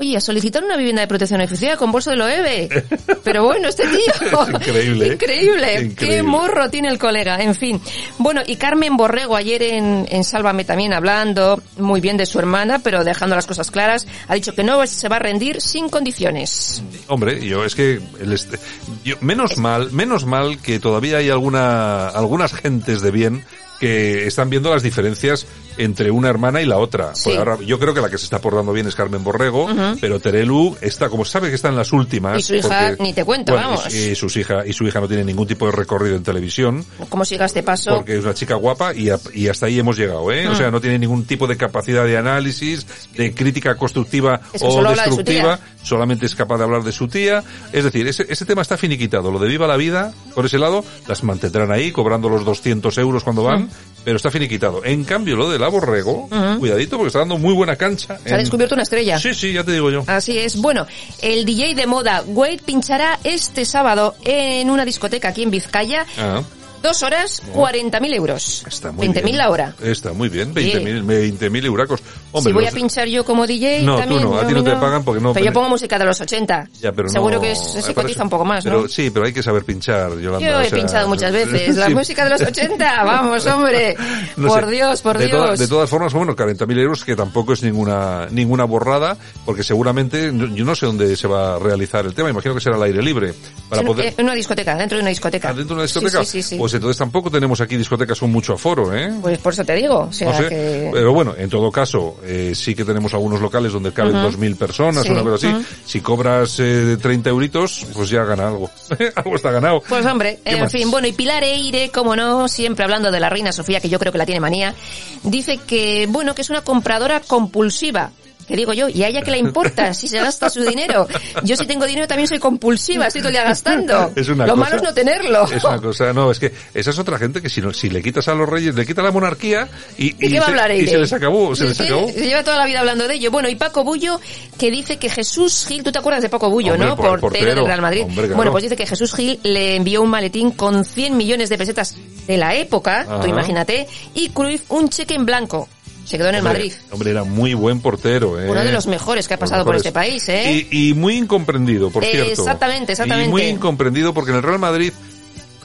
Oye, a solicitar una vivienda de protección oficial con bolso de Loewe. [LAUGHS] Pero bueno, este tío. [LAUGHS] increíble, ¿eh? increíble. Qué morro tiene el colega. En fin. Bueno, y Carmen Borrego ayer en, en Sálvame también hablando muy bien de su hermana, pero dejando las cosas claras, ha dicho que no se va a rendir sin condiciones. Hombre, yo es que el este, yo, menos mal, menos mal que todavía hay alguna algunas gentes de bien que están viendo las diferencias entre una hermana y la otra. Sí. Pues ahora, yo creo que la que se está portando bien es Carmen Borrego, pero Terelu está, como sabe que está en las últimas. Y su hija, ni te cuento, bueno, vamos. Y, y sus hija, y su hija no tiene ningún tipo de recorrido en televisión, ¿Cómo siga este paso? porque es una chica guapa y, a- y hasta ahí hemos llegado, ¿eh? O Mm. sea, no tiene ningún tipo de capacidad de análisis, de crítica constructiva Es que o de destructiva, solamente es capaz de hablar de su tía. Es decir, ese, ese tema está finiquitado. Lo de Viva la Vida, por ese lado, las mantendrán ahí, cobrando los 200 euros cuando van, Mm. Pero está finiquitado. En cambio, lo de la Borrego, Ujú. cuidadito, porque está dando muy buena cancha. Se ha descubierto una estrella. Sí, sí, ya te digo yo. Así es. Bueno, el DJ de moda Wade pinchará este sábado en una discoteca aquí en Vizcaya. Ah, Dos horas, 40.000 euros. está muy 20.000 bien. la hora. Está muy bien, 20.000 20.000 euracos. Hombre, si voy los- a pinchar yo como DJ, No, tú también. no, a ti no te pagan porque no- Pero yo pongo música de los 80. Ya, pero Seguro no- que se me cotiza un poco más, pero, ¿no? Sí, pero hay que saber pinchar, Yolanda. Yo o he sea, pinchado muchas [LAUGHS] veces. La sí, música de los 80. [LAUGHS] Vamos, hombre. no por sé. Dios, por de Dios. toda- de todas formas, bueno, 40.000 euros que tampoco es ninguna ninguna borrada, porque seguramente, yo no sé dónde se va a realizar el tema, imagino que será al aire libre. Para poder... En una discoteca, dentro de una discoteca. ¿Ah, ¿Dentro de una discoteca? Sí, sí, sí. sí. Pues entonces tampoco tenemos aquí discotecas con mucho aforo, ¿eh? Pues por eso te digo. O sea no sé, que... pero bueno, en todo caso, eh, sí que tenemos algunos locales donde caben Ujú. 2.000 personas, Sí, una cosa así. Si cobras eh, 30 euritos, pues ya gana algo. [LAUGHS] algo está ganado. Pues hombre, ¿Qué en más? fin, bueno, y Pilar Eire, como no, siempre hablando de la reina Sofía, que yo creo que la tiene manía, dice que, bueno, que es una compradora compulsiva. Que digo yo, ¿y a ella qué le importa si se gasta su dinero? Yo si tengo dinero también soy compulsiva, estoy todo el día gastando. Es una Lo cosa- malo es no tenerlo. Es una cosa, no, es que esa es otra gente que si, no, si le quitas a los reyes, le quitas la monarquía y, ¿De qué va a se, y les acabó, se les acabó. se lleva toda la vida hablando de ello. Bueno, y Paco Bullo, que dice que Jesús Gil, tú te acuerdas de Paco Bullo, Hombre, ¿no? por- Portero, del Real Madrid. Hombre. Bueno, pues dice que Jesús Gil le envió un maletín con 100 millones de pesetas de la época, Ajá. tú imagínate, y Cruyff un cheque en blanco. Se quedó en el Hombre, Madrid. Hombre, era muy buen portero, ¿eh? Uno de los mejores que ha pasado por este país, ¿eh? Y, y muy incomprendido, por Eh, cierto. exactamente, exactamente. Y muy incomprendido porque en el Real Madrid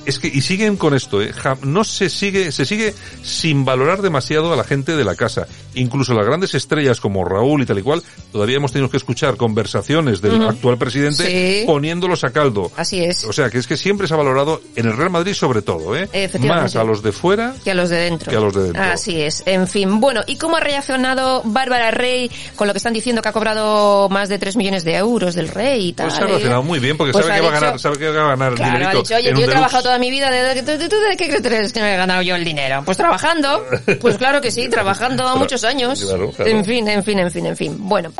es que y siguen con esto, ¿eh? No se sigue se sigue sin valorar demasiado a la gente de la casa. Incluso las grandes estrellas como Raúl y tal y cual, todavía hemos tenido que escuchar conversaciones del actual presidente Sí. poniéndolos a caldo. Así es. O sea, que es que siempre se ha valorado en el Real Madrid sobre todo, ¿eh? Efectivamente. Más a los de fuera Que a los de dentro. que a los de dentro. Así es. En fin, bueno, ¿y cómo ha reaccionado Bárbara Rey con lo que están diciendo que ha cobrado más de 3 millones de euros del Rey y tal? Pues se ha relacionado muy bien porque Pues sabe que va a dicho- ganar, sabe que va a ganar dinerito dicho, oye, en yo un he trabajado deluxe. Toda mi vida, ¿de, ¿tú, tú, tú de qué crees que me he ganado yo el dinero? Pues trabajando, pues claro que sí, [LAUGHS] trabajando Tra- muchos años. claro, claro. En fin, en fin, en fin, en fin. Bueno.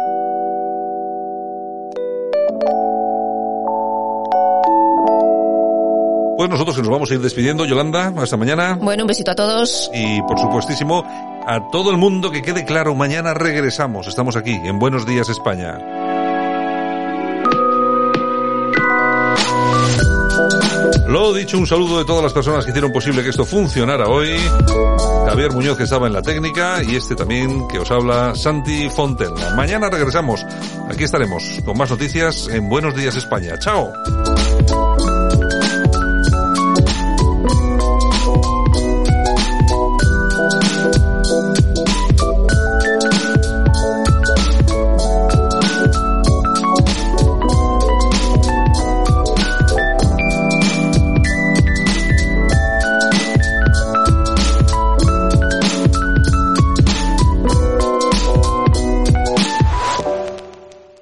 Pues nosotros que nos vamos a ir despidiendo, Yolanda, hasta mañana. Bueno, un besito a todos. Y por supuestísimo, a todo el mundo que quede claro, mañana regresamos. Estamos aquí en Buenos Días España. Lo dicho, un saludo de todas las personas que hicieron posible que esto funcionara hoy. Javier Muñoz que estaba en la técnica y este también que os habla Santi Fonten. Mañana regresamos. Aquí estaremos con más noticias en Buenos Días España. Chao.